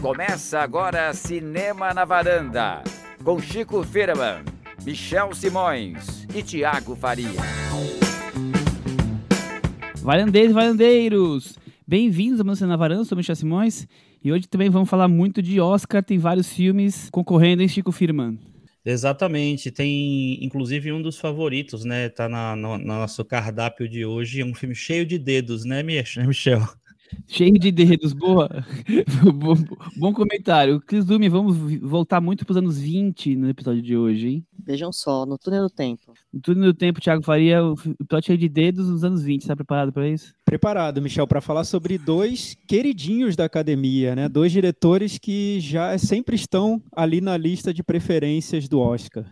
Começa agora Cinema na Varanda, com Chico Firman, Michel Simões e Tiago Faria. Varandeiros, varandeiros! Bem-vindos ao Cinema na Varanda, sou Michel Simões e hoje também vamos falar muito de Oscar, tem vários filmes concorrendo em Chico Firman. Exatamente, tem inclusive um dos favoritos, né? Tá na, no, no nosso cardápio de hoje, é um filme cheio de dedos, né, Michel? Cheio de dedos, boa. bom, bom comentário. Cris Dume, vamos voltar muito para os anos 20 no episódio de hoje, hein? Vejam só, no túnel do tempo. No túnel do tempo, Thiago Faria, o episódio cheio de dedos nos anos 20. Está preparado para isso? Preparado, Michel, para falar sobre dois queridinhos da academia, né? Dois diretores que já sempre estão ali na lista de preferências do Oscar.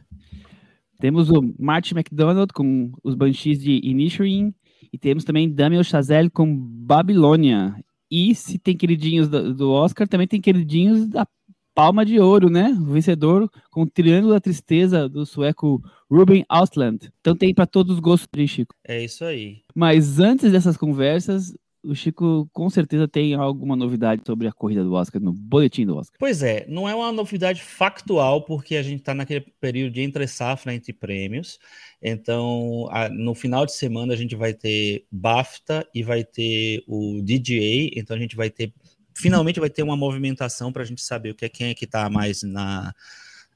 Temos o Martin McDonald com os Banshees de Inisherin e temos também Damien Chazelle com Babilônia. E se tem queridinhos do, do, Oscar, também tem queridinhos da Palma de Ouro, né? O vencedor com o Triângulo da Tristeza do sueco Ruben Ausland. Então tem para todos os gostos, Chico. É isso aí. Mas antes dessas conversas, o Chico com certeza tem alguma novidade sobre a corrida do Oscar, no boletim do Oscar. Pois é, não é uma novidade factual, porque a gente está naquele período de entre safra, entre prêmios. Então, a, no final de semana, a gente vai ter BAFTA e vai ter o DGA. Então, a gente vai ter, finalmente, vai ter uma movimentação para a gente saber o que é, quem é que está mais na,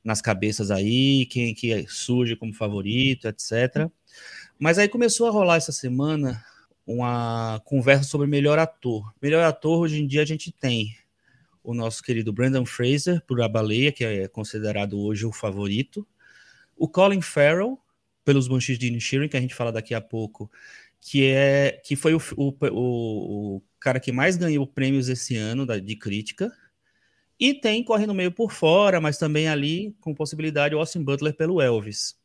nas cabeças aí, quem é que surge como favorito, etc. Mas aí começou a rolar essa semana uma conversa sobre melhor ator. Melhor ator, hoje em dia, a gente tem o nosso querido Brandon Fraser, por A Baleia, que é considerado hoje o favorito. O Colin Farrell, pelos Banshees de Inisherin, que a gente fala daqui a pouco, que é que foi o, o, o, cara que mais ganhou prêmios esse ano da, de crítica. E tem correndo meio por fora, mas também ali com possibilidade o Austin Butler pelo Elvis.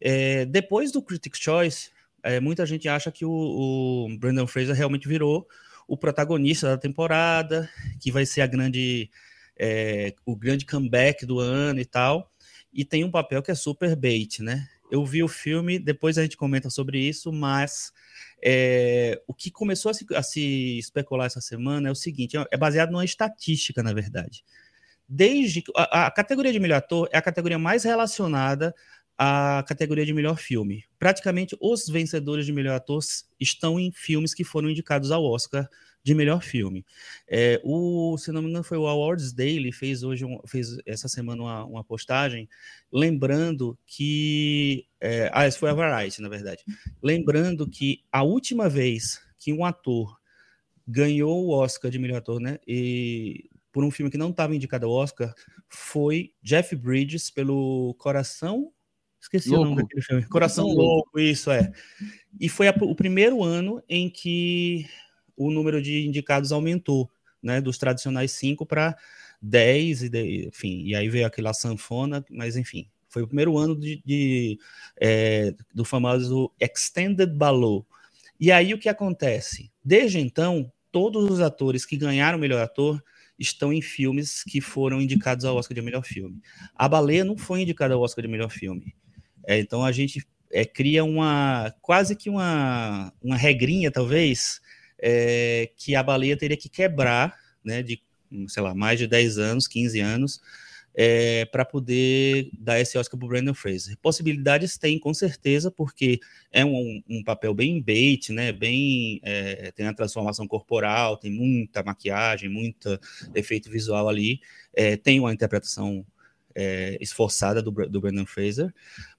É, depois do Critics' Choice, é, muita gente acha que o, o, Brandon Fraser realmente virou o protagonista da temporada, que vai ser a grande, é, o grande comeback do ano e tal. E tem um papel que é super bait, né? Eu vi o filme, depois a gente comenta sobre isso, mas é, o que começou a se, a se, especular essa semana é o seguinte: é baseado numa estatística, na verdade. Desde a, a categoria de melhor ator é a categoria mais relacionada a categoria de melhor filme. Praticamente os vencedores de melhor ator estão em filmes que foram indicados ao Oscar de melhor filme. É, o, se não me engano, foi o Awards Daily, fez hoje um, fez essa semana uma, uma postagem, lembrando que. É, ah, esse foi a Variety, na verdade. Lembrando que a última vez que um ator ganhou o Oscar de melhor ator, né? E por um filme que não estava indicado ao Oscar, foi Jeff Bridges pelo Coração Esqueci louco. o nome daquele filme. Coração louco. louco, isso é. E foi a, o primeiro ano em que o número de indicados aumentou, né? Dos tradicionais cinco para 10, e de, enfim, e aí veio aquela sanfona, mas enfim, foi o primeiro ano de, de é, do famoso Extended Balloon. E aí o que acontece? Desde então, todos os atores que ganharam o melhor ator estão em filmes que foram indicados ao Oscar de melhor filme. A Baleia não foi indicada ao Oscar de melhor filme. É, então a gente é, cria uma quase que uma, uma regrinha, talvez, é, que a baleia teria que quebrar, né, de, sei lá, mais de 10 anos, 15 anos, é, para poder dar esse Oscar para o Brandon Fraser. Possibilidades tem, com certeza, porque é um, um papel bem bait, né? Bem é, tem a transformação corporal, tem muita maquiagem, muito efeito visual ali, é, tem uma interpretação é, esforçada do, do Brandon Fraser,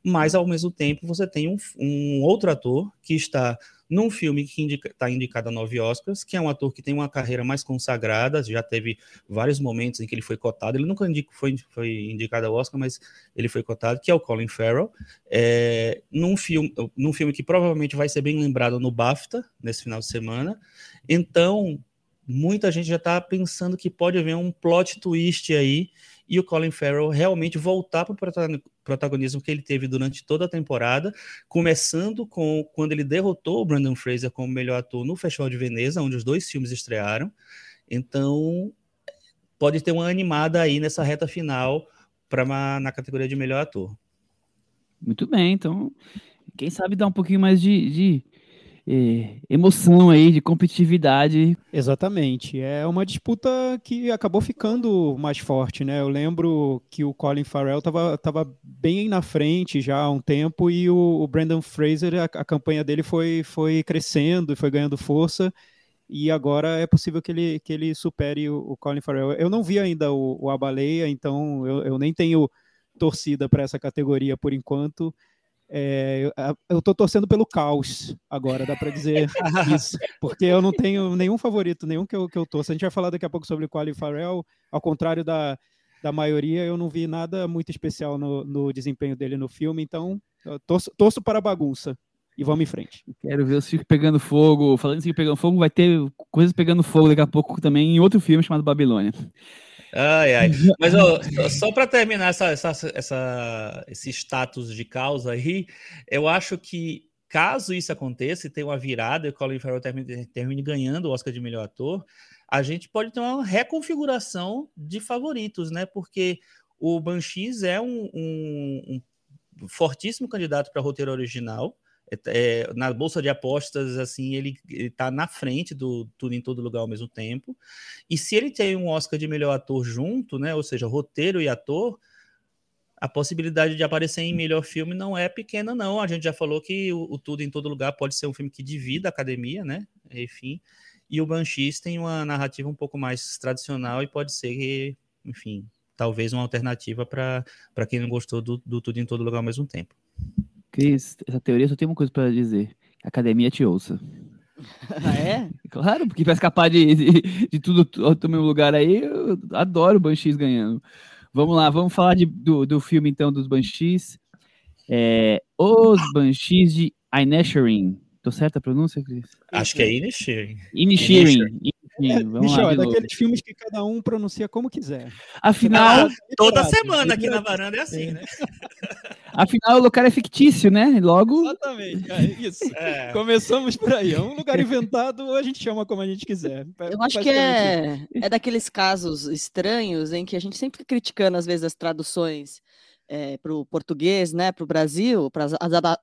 mas ao mesmo tempo você tem um, um outro ator que está num filme que está indicado a nove Oscars, que é um ator que tem uma carreira mais consagrada, já teve vários momentos em que ele foi cotado, ele nunca indico, foi, foi indicado ao Oscar, mas ele foi cotado, que é o Colin Farrell, é, num, filme, num filme que provavelmente vai ser bem lembrado no BAFTA, nesse final de semana, então muita gente já está pensando que pode haver um plot twist aí, e o Colin Farrell realmente voltar para o protagonismo que ele teve durante toda a temporada, começando com quando ele derrotou o Brandon Fraser como melhor ator no Festival de Veneza, onde os dois filmes estrearam. Então, pode ter uma animada aí nessa reta final para na categoria de melhor ator. Muito bem, então, quem sabe dar um pouquinho mais de, de eh, emoção aí, de competitividade. Exatamente. É uma disputa que acabou ficando mais forte, né? Eu lembro que o Colin Farrell estava tava bem na frente já há um tempo e o, o Brandon Fraser, a, a, campanha dele foi, foi crescendo e foi ganhando força. E agora é possível que ele, que ele supere o, o Colin Farrell. Eu não vi ainda o, o Baleia, então eu, eu nem tenho torcida para essa categoria por enquanto. É, eu estou torcendo pelo caos agora, dá para dizer isso, porque eu não tenho nenhum favorito, nenhum que eu, que eu torço. A gente vai falar daqui a pouco sobre o Farrell, ao contrário da, da maioria, eu não vi nada muito especial no, no desempenho dele no filme, então torço, torço para a bagunça. E vamos em frente. Quero ver o circo pegando fogo. Falando em circo pegando fogo, vai ter coisas pegando fogo daqui a pouco também em outro filme chamado Babilônia. Ai, ai. Mas ó, só para terminar essa, essa, essa, esse status de causa aí, eu acho que caso isso aconteça e tenha uma virada e o Colin Farrell termine, termine ganhando o Oscar de melhor ator, a gente pode ter uma reconfiguração de favoritos, né? Porque o Banshees é um, um, um fortíssimo candidato para roteiro original é, na bolsa de apostas, assim, ele, está na frente do Tudo em Todo Lugar ao mesmo tempo. E se ele tem um Oscar de melhor ator junto, né, ou seja, roteiro e ator, a possibilidade de aparecer em melhor filme não é pequena, não. A gente já falou que o, o Tudo em Todo Lugar pode ser um filme que divida a academia, né? Enfim. E o Banshees tem uma narrativa um pouco mais tradicional e pode ser, enfim, talvez uma alternativa para quem não gostou do, do Tudo em Todo Lugar ao mesmo tempo. Cris, essa teoria só tem uma coisa para dizer. A academia te ouça. Ah, é? Claro, porque para escapar de, de, de tudo do meu lugar aí, eu adoro Banshees ganhando. Vamos lá, vamos falar de, do, do filme então dos Banshees. É, Os Banshees de Inisherin. Tô certa a pronúncia, Cris? Acho que é Inisherin. Inisherin. É, Michel, é daqueles filmes que cada um pronuncia como quiser. Afinal, ah, toda semana aqui na varanda é assim, né? Afinal, o lugar é fictício, né? Logo. Exatamente, é isso. É. Começamos por aí. É um lugar inventado, ou a gente chama como a gente quiser. Eu acho que é, é daqueles casos estranhos em que a gente sempre fica criticando, às vezes, as traduções é, para o português, né, para o Brasil, para as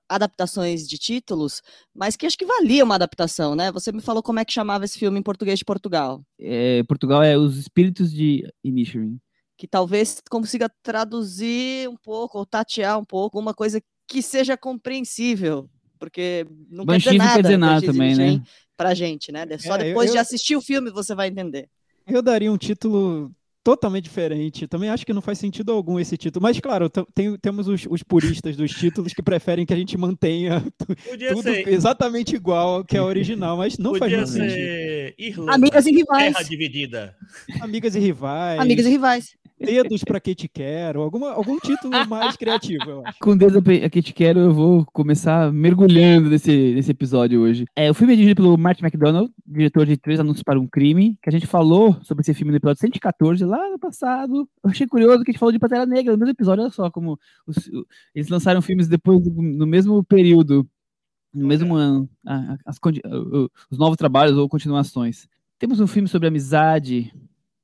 adaptações de títulos, mas que acho que valia uma adaptação, né? Você me falou como é que chamava esse filme em português de Portugal. É, Portugal é Os Espíritos de Inisherin que talvez consiga traduzir um pouco ou tatear um pouco uma coisa que seja compreensível, porque não quer dizer nada, quer dizer nada também, né? Pra gente, né? Só é, depois eu, de assistir o filme você vai entender. Eu daria um título totalmente diferente. Também acho que não faz sentido algum esse título. Mas, claro, tem, temos os, os, puristas dos títulos que preferem que a gente mantenha tudo ser. exatamente igual ao que é original, mas não Podia faz muito sentido. Irlanda, Amigas e rivais. Terra dividida. Amigas e rivais. Amigas e rivais. Dedos para que te quero, alguma, algum título mais criativo, eu acho. Com Dedos para que te quero, eu vou começar mergulhando nesse, nesse episódio hoje. É, o filme é dirigido pelo Martin McDonald, diretor de Três Anúncios para um Crime, que a gente falou sobre esse filme no episódio 114, lá no passado. Eu achei curioso que a gente falou de Pantera Negra no mesmo episódio, olha só como os, eles lançaram filmes depois, no mesmo período, no mesmo ano, as, os novos trabalhos ou continuações. Temos um filme sobre amizade,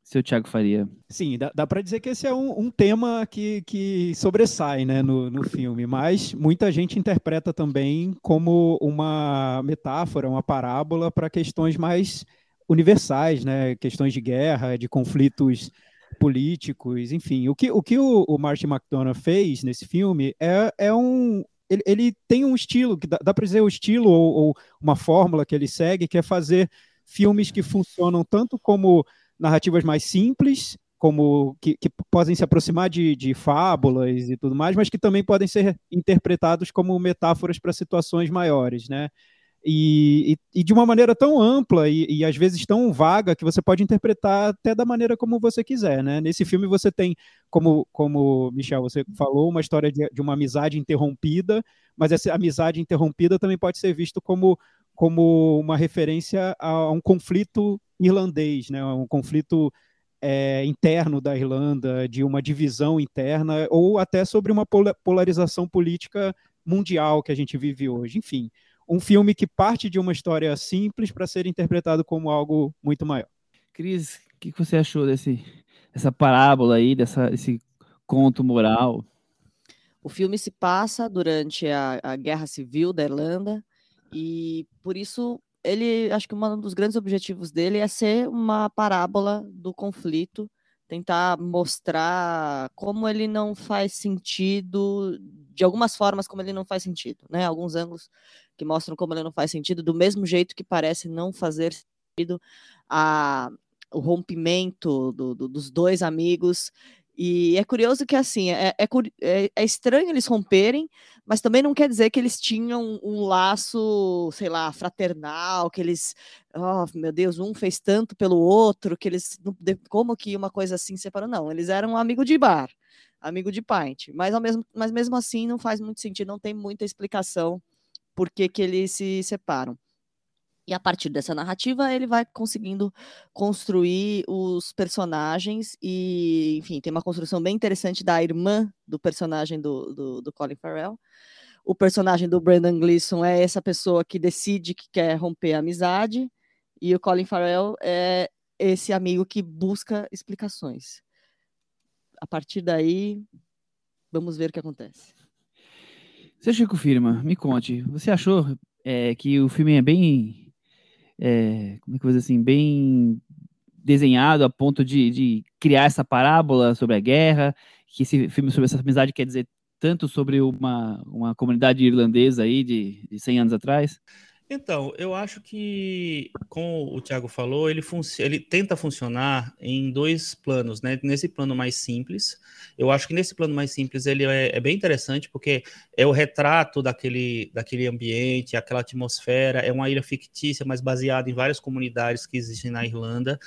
seu Thiago Faria. Sim, dá, dá para dizer que esse é um, um, tema que, que sobressai né, no, no filme, mas muita gente interpreta também como uma metáfora, uma parábola para questões mais universais, né, questões de guerra, de conflitos políticos, enfim. O que o, que o, o Martin McDonagh fez nesse filme é, é um. Ele, ele tem um estilo, que dá, dá para dizer o estilo ou, ou uma fórmula que ele segue, que é fazer filmes que funcionam tanto como narrativas mais simples, como que, que podem se aproximar de, de, fábulas e tudo mais, mas que também podem ser interpretados como metáforas para situações maiores, né? E, e, e, de uma maneira tão ampla e, e, às vezes tão vaga que você pode interpretar até da maneira como você quiser, né? Nesse filme você tem, como, como Michel, você falou, uma história de, de uma amizade interrompida, mas essa amizade interrompida também pode ser visto como, como uma referência a um conflito irlandês, né? um conflito é, interno da Irlanda, de uma divisão interna, ou até sobre uma polarização política mundial que a gente vive hoje. Enfim, um filme que parte de uma história simples para ser interpretado como algo muito maior. Cris, o que você achou desse, dessa parábola aí, dessa, desse conto moral? O filme se passa durante a, a Guerra Civil da Irlanda E por isso ele, acho que um dos grandes objetivos dele é ser uma parábola do conflito, tentar mostrar como ele não faz sentido, de algumas formas como ele não faz sentido, né? Alguns ângulos que mostram como ele não faz sentido, do mesmo jeito que parece não fazer sentido a, o rompimento do, do, dos dois amigos e é curioso que, assim, é, é, é, estranho eles romperem, mas também não quer dizer que eles tinham um laço, sei lá, fraternal, que eles, oh, meu Deus, um fez tanto pelo outro, que eles, como que uma coisa assim separou? Não, eles eram amigo de bar, amigo de pint, mas, ao mesmo, mas mesmo assim não faz muito sentido, não tem muita explicação por que, que eles se separam. E a partir dessa narrativa, ele vai conseguindo construir os personagens e, enfim, tem uma construção bem interessante da irmã do personagem do, do, do Colin Farrell. O personagem do Brandon Gleeson é essa pessoa que decide que quer romper a amizade e o Colin Farrell é esse amigo que busca explicações. A partir daí, vamos ver o que acontece. Seu Chico Firma, me conte, você achou é, que o filme é bem é, como é que eu vou dizer assim, bem desenhado a ponto de, de, criar essa parábola sobre a guerra, que esse filme sobre essa amizade quer dizer tanto sobre uma, uma comunidade irlandesa aí de, de 100 anos atrás? Então, eu acho que, como o Thiago falou, ele, ele tenta funcionar em dois planos, né? Nesse plano mais simples, eu acho que nesse plano mais simples ele é, é, bem interessante, porque é o retrato daquele, daquele ambiente, aquela atmosfera, é uma ilha fictícia, mas baseada em várias comunidades que existem na Irlanda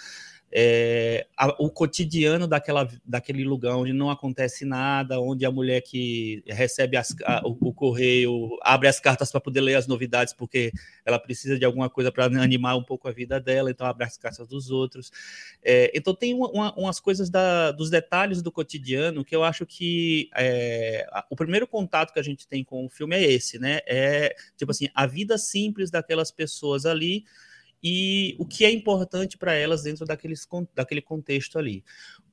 é, a, o cotidiano daquela, daquele lugar onde não acontece nada, onde a mulher que recebe as, a, o, o, correio abre as cartas para poder ler as novidades, porque ela precisa de alguma coisa para animar um pouco a vida dela, então abre as cartas dos outros. É, então tem uma, uma, umas coisas da, dos detalhes do cotidiano que eu acho que é, o primeiro contato que a gente tem com o filme é esse, né? É tipo assim, a vida simples daquelas pessoas ali e o que é importante para elas dentro daqueles, daquele contexto ali.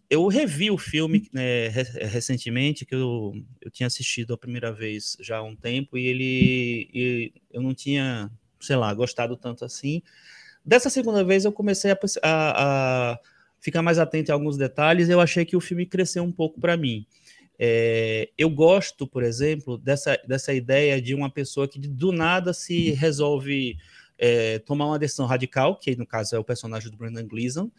Eu revi o filme né, recentemente, que eu, eu tinha assistido a primeira vez já há um tempo, e ele e eu não tinha, sei lá, gostado tanto assim. Dessa segunda vez eu comecei a, a, a ficar mais atento a alguns detalhes, eu achei que o filme cresceu um pouco para mim. É, eu gosto, por exemplo, dessa, dessa ideia de uma pessoa que do nada se resolve é, tomar uma decisão radical, que no caso é o personagem do Brendan Gleeson,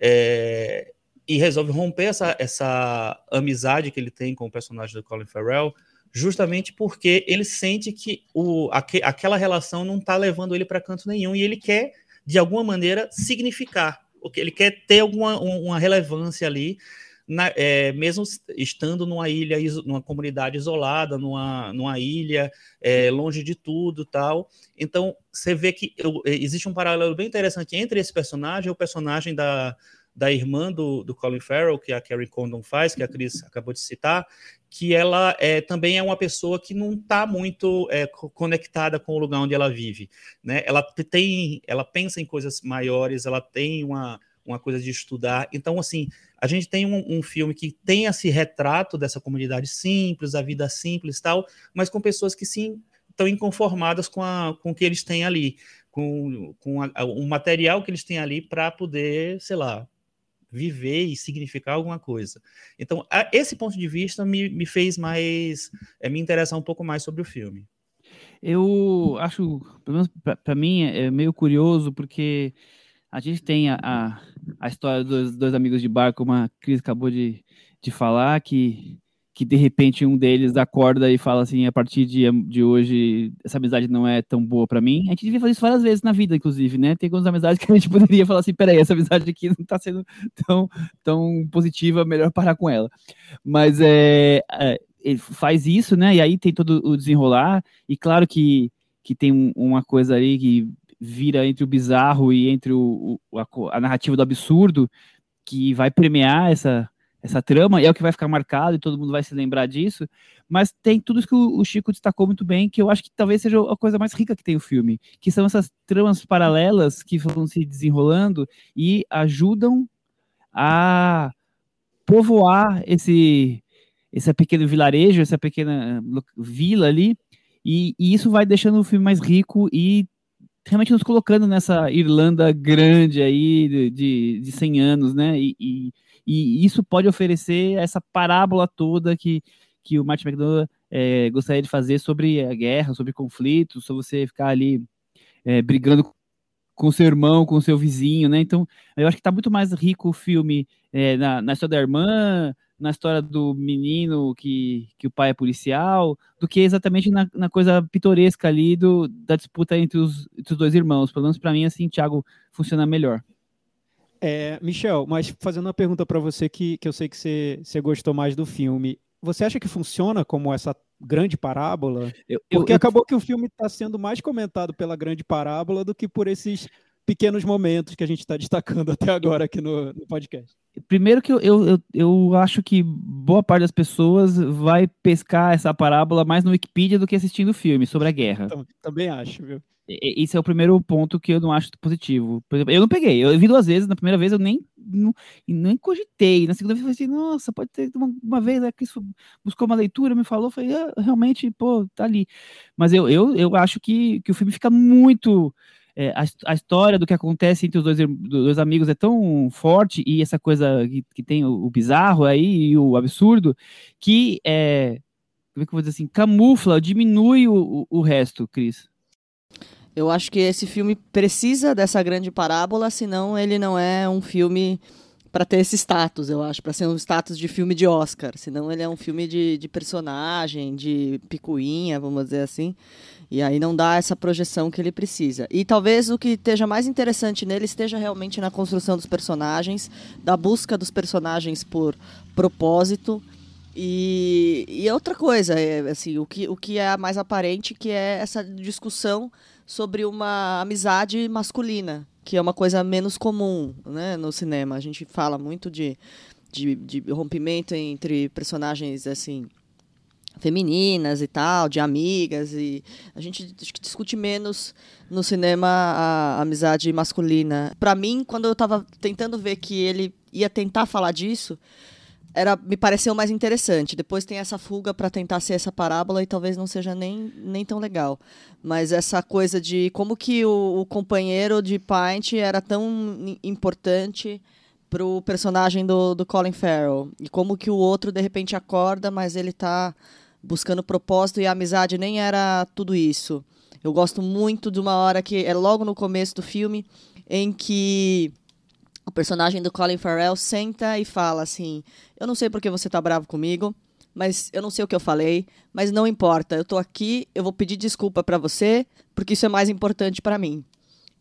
é, e resolve romper essa, essa amizade que ele tem com o personagem do Colin Farrell, justamente porque ele sente que o, aqu, aquela relação não está levando ele para canto nenhum e ele quer, de alguma maneira, significar, ele quer ter alguma uma relevância ali na, é, mesmo estando numa ilha, numa comunidade isolada, numa, numa ilha, é, longe de tudo tal. Então, você vê que eu, é, existe um paralelo bem interessante entre esse personagem e o personagem da, da irmã do, do Colin Farrell, que a Carrie Condon faz, que a Cris acabou de citar, que ela é, também é uma pessoa que não está muito é, conectada com o lugar onde ela vive. Né? Ela tem, ela pensa em coisas maiores, ela tem uma uma coisa de estudar. Então, assim, a gente tem um, um, filme que tem esse retrato dessa comunidade simples, a vida simples tal, mas com pessoas que sim estão inconformadas com, a, com o que eles têm ali, com, com a, o material que eles têm ali para poder, sei lá, viver e significar alguma coisa. Então, a, esse ponto de vista me, me fez mais, é, me interessar um pouco mais sobre o filme. Eu acho, pelo menos para mim, é meio curioso, porque a gente tem a, a, a, história dos dois amigos de bar, como a Cris acabou de, de falar, que, que de repente um deles acorda e fala assim: a partir de, de hoje, essa amizade não é tão boa para mim. A gente devia fazer isso várias vezes na vida, inclusive, né? Tem algumas amizades que a gente poderia falar assim: peraí, essa amizade aqui não tá sendo tão, tão positiva, melhor parar com ela. Mas é, é ele faz isso, né? E aí tem todo o desenrolar, e claro que, que tem uma coisa aí que vira entre o bizarro e entre o, o a, a, narrativa do absurdo, que vai premiar essa, essa trama, e é o que vai ficar marcado, e todo mundo vai se lembrar disso, mas tem tudo isso que o, o Chico destacou muito bem, que eu acho que talvez seja a coisa mais rica que tem o filme, que são essas tramas paralelas que vão se desenrolando e ajudam a povoar esse, esse pequeno vilarejo, essa pequena vila ali, E, e, isso vai deixando o filme mais rico e realmente nos colocando nessa Irlanda grande aí de, de, de 100 anos, né? E, e, e, isso pode oferecer essa parábola toda que, que o Martin McDonagh é, gostaria de fazer sobre a guerra, sobre conflitos, sobre você ficar ali é, brigando com seu irmão, com seu vizinho, né? Então, eu acho que está muito mais rico o filme é, na, na história da irmã, na história do menino que, que o pai é policial, do que exatamente na, na coisa pitoresca ali do, da disputa entre os, entre os dois irmãos. Pelo menos para mim, assim, Thiago, funciona melhor. É, Michel, mas fazendo uma pergunta para você que, que eu sei que você, você gostou mais do filme, você acha que funciona como essa grande parábola? Eu, Porque eu, acabou que o filme está sendo mais comentado pela grande parábola do que por esses pequenos momentos que a gente está destacando até agora aqui no, no podcast. Primeiro que eu, eu, eu, acho que boa parte das pessoas vai pescar essa parábola mais no Wikipedia do que assistindo o filme sobre a guerra. Também acho, viu? Esse é o primeiro ponto que eu não acho positivo. Por exemplo, eu não peguei, eu vi duas vezes, na primeira vez eu nem, não, nem cogitei, na segunda vez eu falei assim, nossa, pode ter uma, uma vez né, que isso buscou uma leitura, me falou, falei, ah, realmente, pô, tá ali. Mas eu, eu, eu acho que, que o filme fica muito... É, a, a, história do que acontece entre os dois, dois amigos é tão forte e essa coisa que, que tem o, o bizarro aí e o absurdo que é, como é que eu vou dizer assim, camufla, diminui o, o, o resto, Cris. Eu acho que esse filme precisa dessa grande parábola, senão ele não é um filme para ter esse status, eu acho, para ser um status de filme de Oscar. Senão ele é um filme de, de personagem, de picuinha, vamos dizer assim. E aí não dá essa projeção que ele precisa. E talvez o que esteja mais interessante nele esteja realmente na construção dos personagens, da busca dos personagens por propósito. E, e outra coisa, é, assim, o que, o que é mais aparente, que é essa discussão sobre uma amizade masculina, que é uma coisa menos comum né, no cinema. A gente fala muito de, de, de rompimento entre personagens assim femininas e tal, de amigas e a gente discute menos no cinema a, amizade masculina. Para mim, quando eu estava tentando ver que ele ia tentar falar disso, era me pareceu mais interessante. Depois tem essa fuga para tentar ser essa parábola e talvez não seja nem, nem tão legal. Mas essa coisa de como que o, o companheiro de Pint era tão importante para o personagem do, do Colin Farrell e como que o outro de repente acorda, mas ele está buscando propósito e amizade nem era tudo isso. Eu gosto muito de uma hora que é logo no começo do filme em que o personagem do Colin Farrell senta e fala assim: Eu não sei porque você tá bravo comigo, mas eu não sei o que eu falei, mas não importa. Eu tô aqui, eu vou pedir desculpa para você, porque isso é mais importante para mim.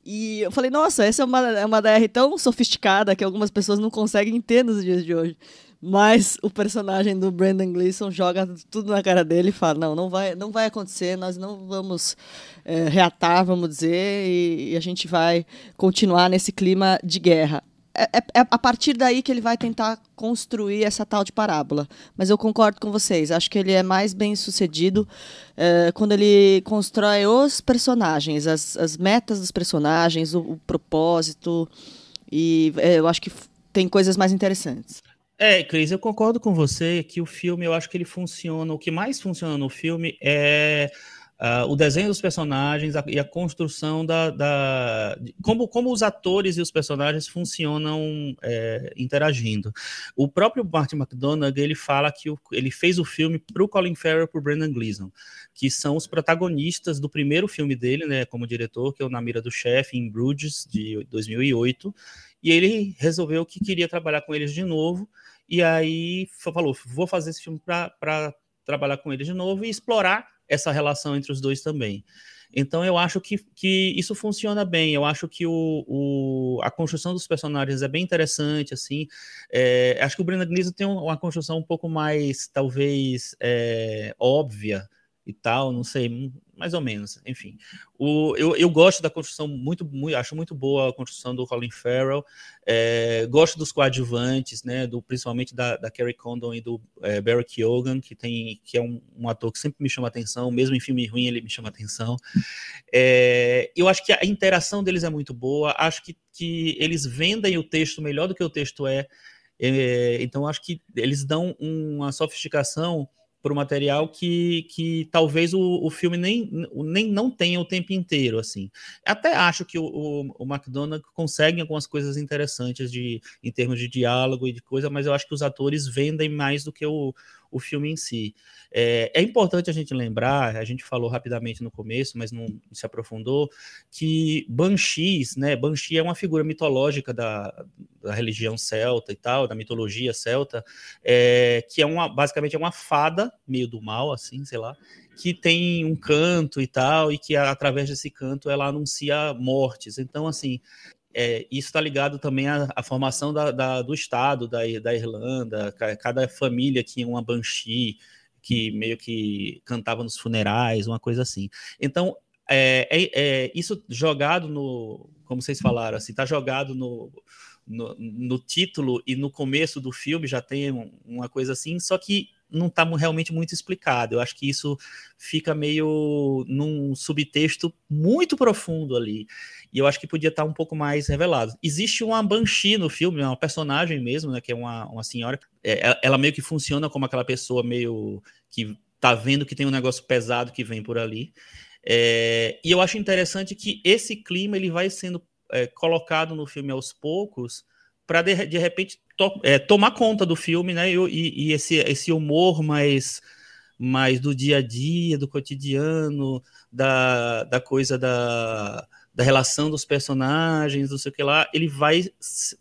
E eu falei, nossa, essa é uma, é uma DR tão sofisticada que algumas pessoas não conseguem ter nos dias de hoje. Mas o personagem do Brandon Gleeson joga tudo na cara dele e fala: não, não vai, não vai acontecer, nós não vamos é, reatar, vamos dizer, e, e a gente vai continuar nesse clima de guerra. É, é, é, a partir daí que ele vai tentar construir essa tal de parábola. Mas eu concordo com vocês. Acho que ele é mais bem sucedido é, quando ele constrói os personagens, as, as metas dos personagens, o, o propósito. E é, eu acho que tem coisas mais interessantes. É, Cris, eu concordo com você que o filme, eu acho que ele funciona. O que mais funciona no filme é Uh, o desenho dos personagens a, e a construção da, da de, como, como os atores e os personagens funcionam é, interagindo. O próprio Martin McDonagh ele fala que o, ele fez o filme para o Colin Farrell e para o Brendan Gleeson, que são os protagonistas do primeiro filme dele, né, como diretor, que é o Na Mira do Chefe em Bruges de 2008, e ele resolveu que queria trabalhar com eles de novo. E aí falou: vou fazer esse filme para trabalhar com eles de novo e explorar essa relação entre os dois também. Então eu acho que, que isso funciona bem. Eu acho que o, o a construção dos personagens é bem interessante, assim. É, acho que o Brendan Gleeson tem uma construção um pouco mais, talvez, é, óbvia e tal, não sei, mais ou menos, enfim. O, eu, eu gosto da construção, muito, muito, acho muito boa a construção do Colin Farrell, é, gosto dos coadjuvantes, né, do, principalmente da, da Carrie Condon e do é, Barry Keoghan, que, tem, que é um, um, ator que sempre me chama atenção, mesmo em filme ruim ele me chama atenção. É, eu acho que a interação deles é muito boa, acho que, que eles vendem o texto melhor do que o texto é, é então acho que eles dão uma sofisticação por material que, que talvez o, o filme nem, nem não tenha o tempo inteiro, assim. Até acho que o, o, o McDonald consegue algumas coisas interessantes de, em termos de diálogo e de coisa, mas eu acho que os atores vendem mais do que o, o filme em si. É, é, importante a gente lembrar, a gente falou rapidamente no começo, mas não se aprofundou, que Banshees, né? Banshee é uma figura mitológica da, da religião celta e tal, da mitologia celta, é, que é uma, basicamente é uma fada, meio do mal, assim, sei lá, que tem um canto e tal, e que através desse canto ela anuncia mortes. Então, assim, é, isso está ligado também à, à formação da, da, do Estado da, da Irlanda, cada família tinha uma banshee, que meio que cantava nos funerais, uma coisa assim. Então, é, é, é isso jogado no, como vocês falaram, assim, tá jogado no, no, no, título e no começo do filme já tem uma coisa assim, só que não está realmente muito explicado. Eu acho que isso fica meio num subtexto muito profundo ali. E eu acho que podia estar tá um pouco mais revelado. Existe uma Banshee no filme, uma personagem mesmo, né, que é uma, uma senhora. É, ela meio que funciona como aquela pessoa meio que tá vendo que tem um negócio pesado que vem por ali. É, e eu acho interessante que esse clima ele vai sendo é, colocado no filme aos poucos para de, de repente to, é, tomar conta do filme, né? E, e, esse, esse humor mais, mais do dia a dia, do cotidiano, da, da coisa da, da relação dos personagens, não sei o que lá, ele vai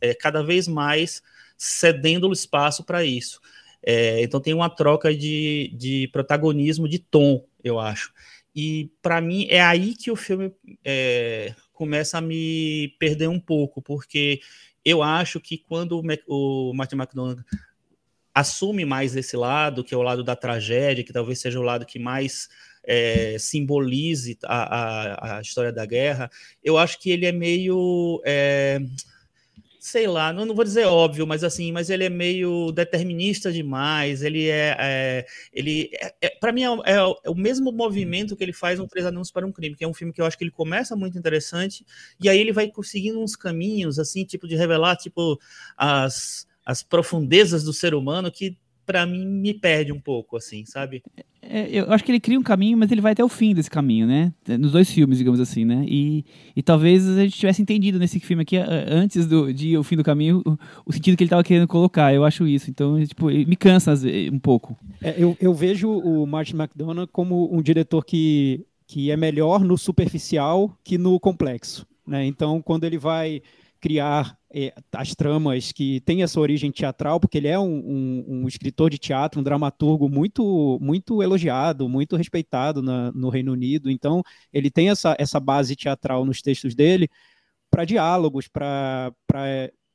é, cada vez mais cedendo o espaço para isso. É, então tem uma troca de, de protagonismo de tom, eu acho. E para mim é aí que o filme é, começa a me perder um pouco, porque eu acho que quando o, o Martin McDonagh assume mais esse lado, que é o lado da tragédia, que talvez seja o lado que mais é, simbolize a, a, a, história da guerra, eu acho que ele é meio. É, sei lá, não, não vou dizer óbvio, mas assim, mas ele é meio determinista demais. Ele é, é ele é, é para mim é, é, é, o mesmo movimento que ele faz no Três Anúncios para um Crime, que é um filme que eu acho que ele começa muito interessante e aí ele vai conseguindo uns caminhos assim, tipo de revelar tipo as as profundezas do ser humano que para mim me perde um pouco, assim, sabe? É, eu acho que ele cria um caminho, mas ele vai até o fim desse caminho, né? Nos dois filmes, digamos assim, né? E, e talvez a gente tivesse entendido nesse filme aqui, antes do, de o fim do caminho, o, o sentido que ele estava querendo colocar. Eu acho isso. Então, tipo, me cansa um pouco. É, eu, eu vejo o Martin McDonagh como um diretor que, que é melhor no superficial que no complexo. Né? Então, quando ele vai criar é, as tramas que têm essa origem teatral, porque ele é um, um, um, escritor de teatro, um dramaturgo muito muito elogiado, muito respeitado na, no Reino Unido. Então, ele tem essa, essa base teatral nos textos dele para diálogos, para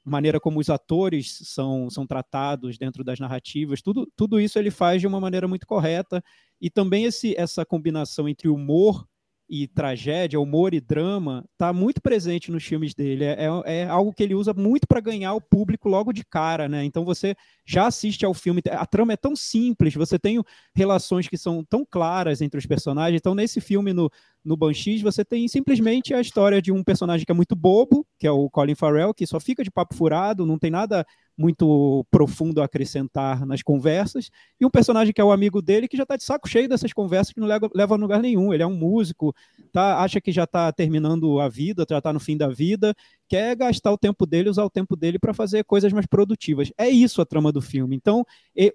maneira como os atores são, são tratados dentro das narrativas, tudo, tudo isso ele faz de uma maneira muito correta. E também esse, essa combinação entre humor e tragédia, humor e drama, está muito presente nos filmes dele. É, é, é algo que ele usa muito para ganhar o público logo de cara, né? Então você já assiste ao filme, a trama é tão simples, você tem relações que são tão claras entre os personagens. Então, nesse filme, no, no Banshees, você tem simplesmente a história de um personagem que é muito bobo, que é o Colin Farrell, que só fica de papo furado, não tem nada muito profundo a acrescentar nas conversas, e um personagem que é o amigo dele, que já está de saco cheio dessas conversas, que não leva, leva a lugar nenhum. Ele é um músico, tá, acha que já está terminando a vida, já está no fim da vida, quer gastar o tempo dele, usar o tempo dele para fazer coisas mais produtivas. É isso a trama do filme. Então,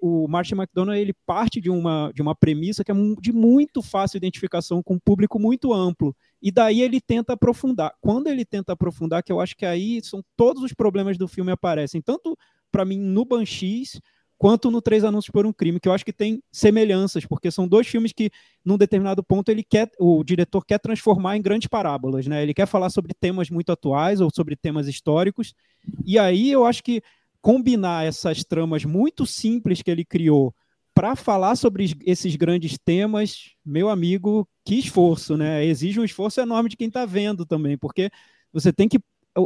o Martin McDonagh ele parte de uma, de uma premissa que é de muito fácil identificação com um público muito amplo. E daí ele tenta aprofundar. Quando ele tenta aprofundar, que eu acho que aí são todos os problemas do filme aparecem, tanto para mim no Banshees, quanto no Três Anúncios por um Crime, que eu acho que tem semelhanças, porque são dois filmes que, num determinado ponto, ele quer, o diretor quer transformar em grandes parábolas, né? Ele quer falar sobre temas muito atuais ou sobre temas históricos, e aí eu acho que combinar essas tramas muito simples que ele criou para falar sobre esses grandes temas, meu amigo, que esforço, né? Exige um esforço enorme de quem está vendo também, porque você tem que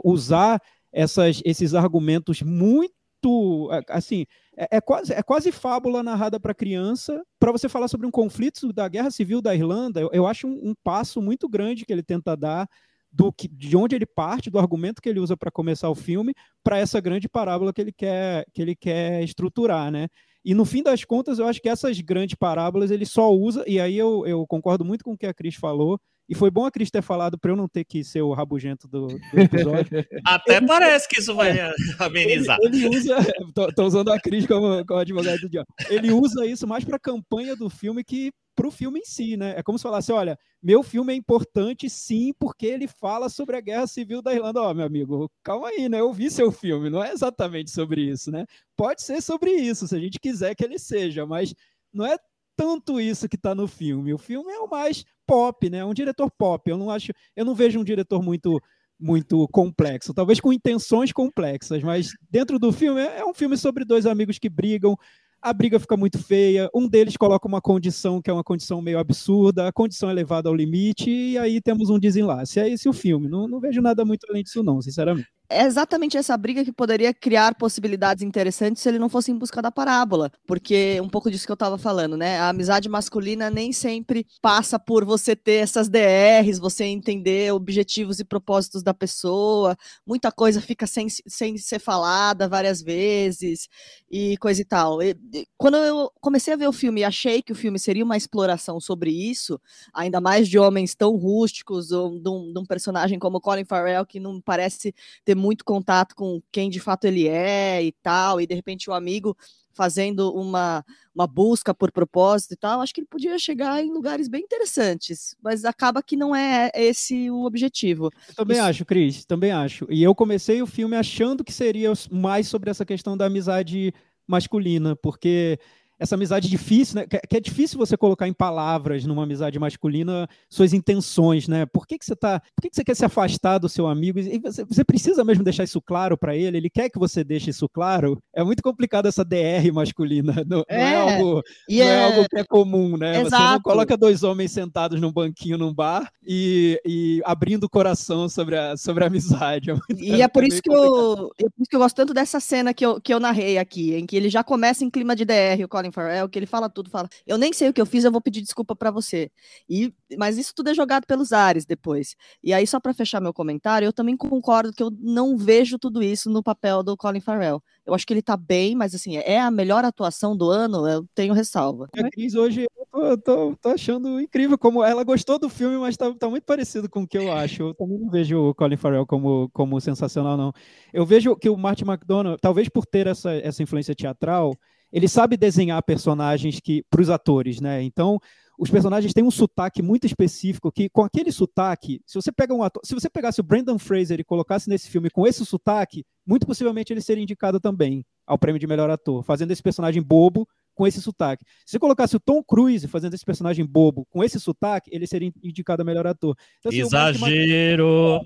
usar essas, esses argumentos muito. Assim, é, é quase, é quase fábula narrada para criança para você falar sobre um conflito da guerra civil da Irlanda. Eu, eu acho um, um, passo muito grande que ele tenta dar do que, de onde ele parte, do argumento que ele usa para começar o filme, para essa grande parábola que ele quer, que ele quer estruturar, né? E no fim das contas, eu acho que essas grandes parábolas ele só usa, e aí eu, eu concordo muito com o que a Cris falou, e foi bom a Cris ter falado para eu não ter que ser o rabugento do, do episódio. Até ele, parece que isso vai é, amenizar. Ele, ele usa. Tô, tô, usando a Cris como, como advogado do dia. Ele usa isso mais para a campanha do filme que para o filme em si, né? É como se falasse: olha, meu filme é importante sim, porque ele fala sobre a guerra civil da Irlanda. Ó, oh, meu amigo, calma aí, né? Eu vi seu filme, não é exatamente sobre isso, né? Pode ser sobre isso, se a gente quiser que ele seja, mas não é tanto isso que está no filme. O filme é o mais pop, né? É um diretor pop. Eu não acho, eu não vejo um diretor muito muito complexo, talvez com intenções complexas, mas dentro do filme é, é um filme sobre dois amigos que brigam, a briga fica muito feia, um deles coloca uma condição que é uma condição meio absurda, a condição é levada ao limite, e aí temos um desenlace. É esse o filme. Não, não vejo nada muito além disso, não, sinceramente é exatamente essa briga que poderia criar possibilidades interessantes se ele não fosse em busca da parábola, porque um pouco disso que eu estava falando, né? A amizade masculina nem sempre passa por você ter essas DRs, você entender objetivos e propósitos da pessoa, muita coisa fica sem, sem ser falada várias vezes e coisa e tal. E, quando eu comecei a ver o filme e achei que o filme seria uma exploração sobre isso, ainda mais de homens tão rústicos, ou de um, de um personagem como Colin Farrell, que não parece ter muito contato com quem de fato ele é e tal, e de repente o amigo fazendo uma, uma busca por propósito e tal, acho que ele podia chegar em lugares bem interessantes, mas acaba que não é esse o objetivo. Eu também Isso... acho, Cris, também acho. E eu comecei o filme achando que seria mais sobre essa questão da amizade masculina, porque essa amizade difícil, né? Que, é difícil você colocar em palavras numa amizade masculina suas intenções, né? Por que, que você tá, por que, que você quer se afastar do seu amigo? E você, você precisa mesmo deixar isso claro para ele? Ele quer que você deixe isso claro? É muito complicado essa DR masculina. Não é, não é algo, não é... é... algo que é comum, né? Exato. Você não coloca dois homens sentados num banquinho num bar e, e abrindo o coração sobre a, sobre a amizade. É muito, e é por, isso que eu, é por isso que eu gosto tanto dessa cena que eu, que eu narrei aqui, em que ele já começa em clima de DR, o Colin Colin Farrell, que ele fala tudo, fala, eu nem sei o que eu fiz, eu vou pedir desculpa para você. E, mas isso tudo é jogado pelos ares depois. E aí, só para fechar meu comentário, eu também concordo que eu não vejo tudo isso no papel do Colin Farrell. Eu acho que ele tá bem, mas assim, é a melhor atuação do ano, eu tenho ressalva. A Cris hoje, eu tô, tô, tô, achando incrível como ela gostou do filme, mas tá, tá, muito parecido com o que eu acho. Eu também não vejo o Colin Farrell como, como sensacional, não. Eu vejo que o Martin McDonagh, talvez por ter essa, essa influência teatral, ele sabe desenhar personagens que para os atores, né? Então, os personagens têm um sotaque muito específico que com aquele sotaque, se você pega um ator, se você pegasse o Brandon Fraser e colocasse nesse filme com esse sotaque, muito possivelmente ele seria indicado também ao prêmio de melhor ator, fazendo esse personagem bobo com esse sotaque. Se colocasse o Tom Cruise fazendo esse personagem bobo com esse sotaque, ele seria indicado a melhor ator. Então, assim, Exagero!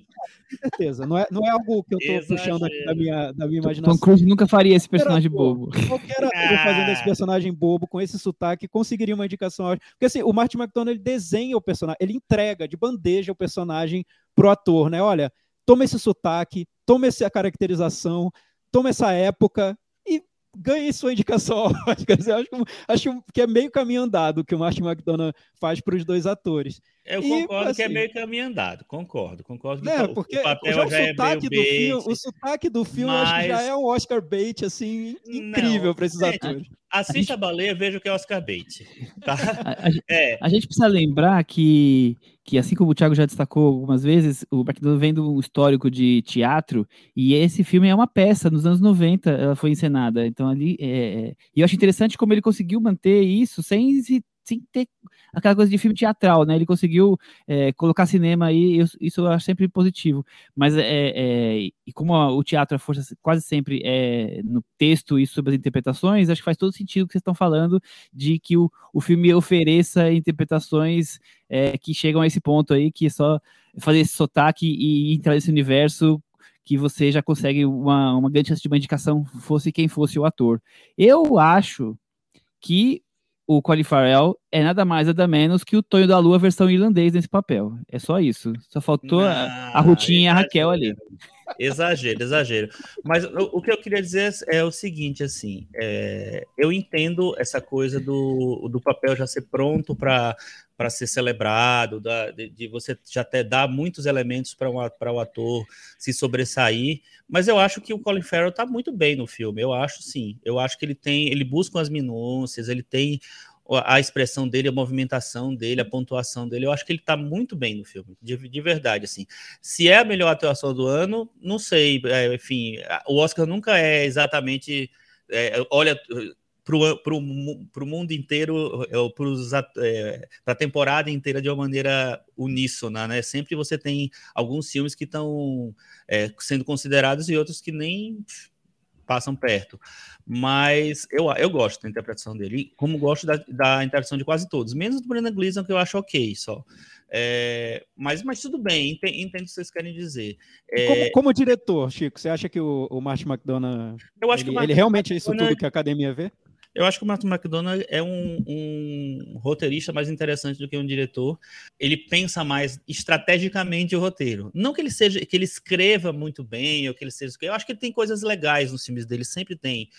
Com certeza, não é, não é algo que eu estou puxando aqui da minha, da minha imaginação. Tom Cruise nunca faria esse personagem bobo. Qualquer ator ah. fazendo esse personagem bobo com esse sotaque conseguiria uma indicação. Porque assim, o Martin McDonald ele desenha o personagem, ele entrega de bandeja o personagem pro ator, né? Olha, toma esse sotaque, toma essa caracterização, toma essa época, ganhe sua indicação Oscar. Eu acho, acho, que é meio caminho andado que o Martin McDonagh faz para os dois atores. Eu concordo assim, que é assim, meio caminho andado, concordo, concordo. É, porque o, papel já, o é sotaque é do filme, o sotaque do filme mas... acho que já é um Oscar bait assim incrível para esses atores. Assista a, gente... a baleia, veja o que é Oscar bait. Tá? A, a, é. a gente precisa lembrar que que assim como o Thiago já destacou algumas vezes, o McDonald vem do um histórico de teatro, e esse filme é uma peça, nos anos 90 ela foi encenada, então ali, é, é, e eu acho interessante como ele conseguiu manter isso sem se sem ter aquela coisa de filme teatral, né? Ele conseguiu é, colocar cinema aí, eu, isso eu acho sempre positivo. Mas é, é e como o teatro, a força quase sempre é no texto e sobre as interpretações, acho que faz todo sentido o que vocês estão falando de que o, o filme ofereça interpretações é, que chegam a esse ponto aí, que é só fazer esse sotaque e entrar nesse universo que você já consegue uma, uma grande chance de uma indicação, fosse quem fosse o ator. Eu acho que o Colin Farrell é nada mais nada menos que o Tonho da Lua versão irlandês nesse papel. É só isso. Só faltou a, a Rutinha e a Raquel ali. Exagero, exagero. Mas o, que eu queria dizer é o seguinte, assim, é, eu entendo essa coisa do, do papel já ser pronto para para ser celebrado, da, de, de, você já até dar muitos elementos para o ator se sobressair, mas eu acho que o Colin Farrell está muito bem no filme, eu acho sim, eu acho que ele tem, ele busca as minúcias, ele tem a expressão dele, a movimentação dele, a pontuação dele, eu acho que ele está muito bem no filme, de, de, verdade, assim. Se é a melhor atuação do ano, não sei, é, enfim, o Oscar nunca é exatamente, é, olha, para o mundo inteiro, para é, a temporada inteira de uma maneira uníssona, né? Sempre você tem alguns filmes que estão é, sendo considerados e outros que nem passam perto. Mas eu, eu gosto da interpretação dele, como gosto da, da interpretação de quase todos, menos do Brendan Gleeson, que eu acho ok só. É, mas, mas tudo bem, entendo, entendo o que vocês querem dizer. É, como, como, diretor, Chico, você acha que o, o Martin McDonough eu acho ele, que ele realmente é isso tudo que a academia vê? Eu acho que o Martin McDonald é um, um, roteirista mais interessante do que um diretor. Ele pensa mais estrategicamente o roteiro. Não que ele seja, que ele escreva muito bem, ou que ele seja. Eu acho que ele tem coisas legais nos filmes dele, sempre tem.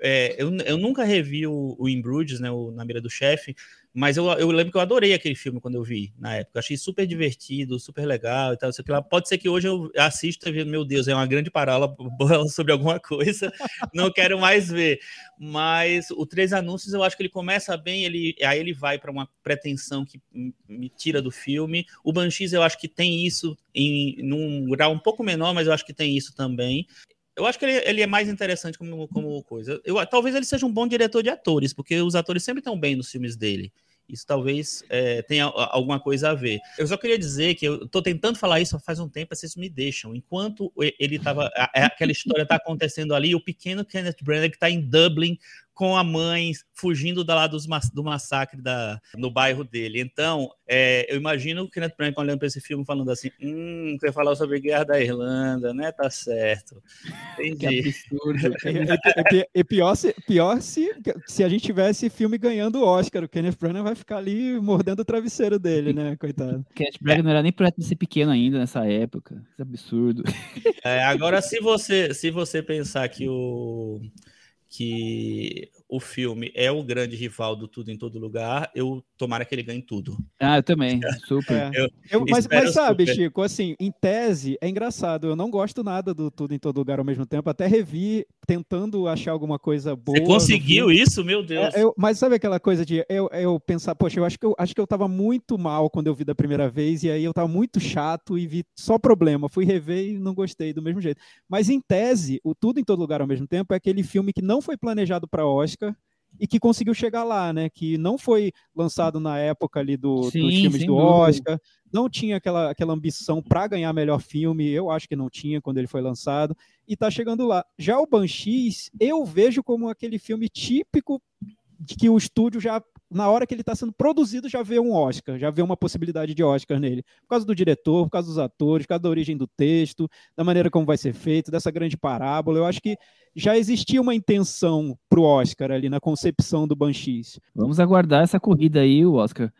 É, eu, eu nunca revi o, o In Bruges, né, o Na Mira do Chefe, mas eu, eu lembro que eu adorei aquele filme quando eu vi, na época. Eu achei super divertido, super legal e tal. Sei lá. Pode ser que hoje eu assista e meu Deus, é uma grande parábola sobre alguma coisa, não quero mais ver. Mas o Três Anúncios, eu acho que ele começa bem, ele, aí ele vai para uma pretensão que me tira do filme. O Banshees, eu acho que tem isso em num grau um pouco menor, mas eu acho que tem isso também. Eu acho que ele, ele, é mais interessante como, como coisa. Eu, talvez ele seja um bom diretor de atores, porque os atores sempre estão bem nos filmes dele. Isso talvez é, tenha alguma coisa a ver. Eu só queria dizer que eu estou tentando falar isso faz um tempo, vocês me deixam. Enquanto ele estava. Aquela história está acontecendo ali, o pequeno Kenneth Branagh está em Dublin com a mãe fugindo da lá dos, do massacre da, no bairro dele. Então, é, eu imagino o Kenneth Branagh olhando para esse filme falando assim, hum, você falar sobre a guerra da Irlanda, né? Tá certo. Entendi. Que absurdo. e, pior, se, pior se, se a gente tivesse filme ganhando o Oscar, o Kenneth Branagh vai ficar ali mordendo o travesseiro dele, né? Coitado. Kenneth Branagh não era nem para ser pequeno ainda nessa época. Que absurdo. É, agora, se você, se você pensar que o que o filme é o grande rival do Tudo em Todo Lugar, eu tomara que ele ganhe tudo. Ah, eu também, super. É. Eu, eu, mas, mas, sabe, super. Chico, assim, em tese, é engraçado, eu não gosto nada do Tudo em Todo Lugar ao mesmo tempo, até revi tentando achar alguma coisa boa. Você conseguiu isso? Meu Deus. É, eu, mas sabe aquela coisa de eu, eu pensar, poxa, eu acho que eu acho que eu tava muito mal quando eu vi da primeira vez, e aí eu tava muito chato e vi só problema. Fui rever e não gostei do mesmo jeito. Mas em tese, o Tudo em Todo Lugar ao mesmo tempo é aquele filme que não foi planejado para Oscar e que conseguiu chegar lá, né? Que não foi lançado na época ali do, Sim, dos filmes do Oscar, dúvida. não tinha aquela, aquela ambição para ganhar melhor filme, eu acho que não tinha quando ele foi lançado, e tá chegando lá. Já o Banshees, eu vejo como aquele filme típico de que o estúdio já na hora que ele está sendo produzido, já vê um Oscar, já vê uma possibilidade de Oscar nele. Por causa do diretor, por causa dos atores, por causa da origem do texto, da maneira como vai ser feito, dessa grande parábola. Eu acho que já existia uma intenção para o Oscar ali na concepção do Banshees. Vamos aguardar essa corrida aí, o Oscar.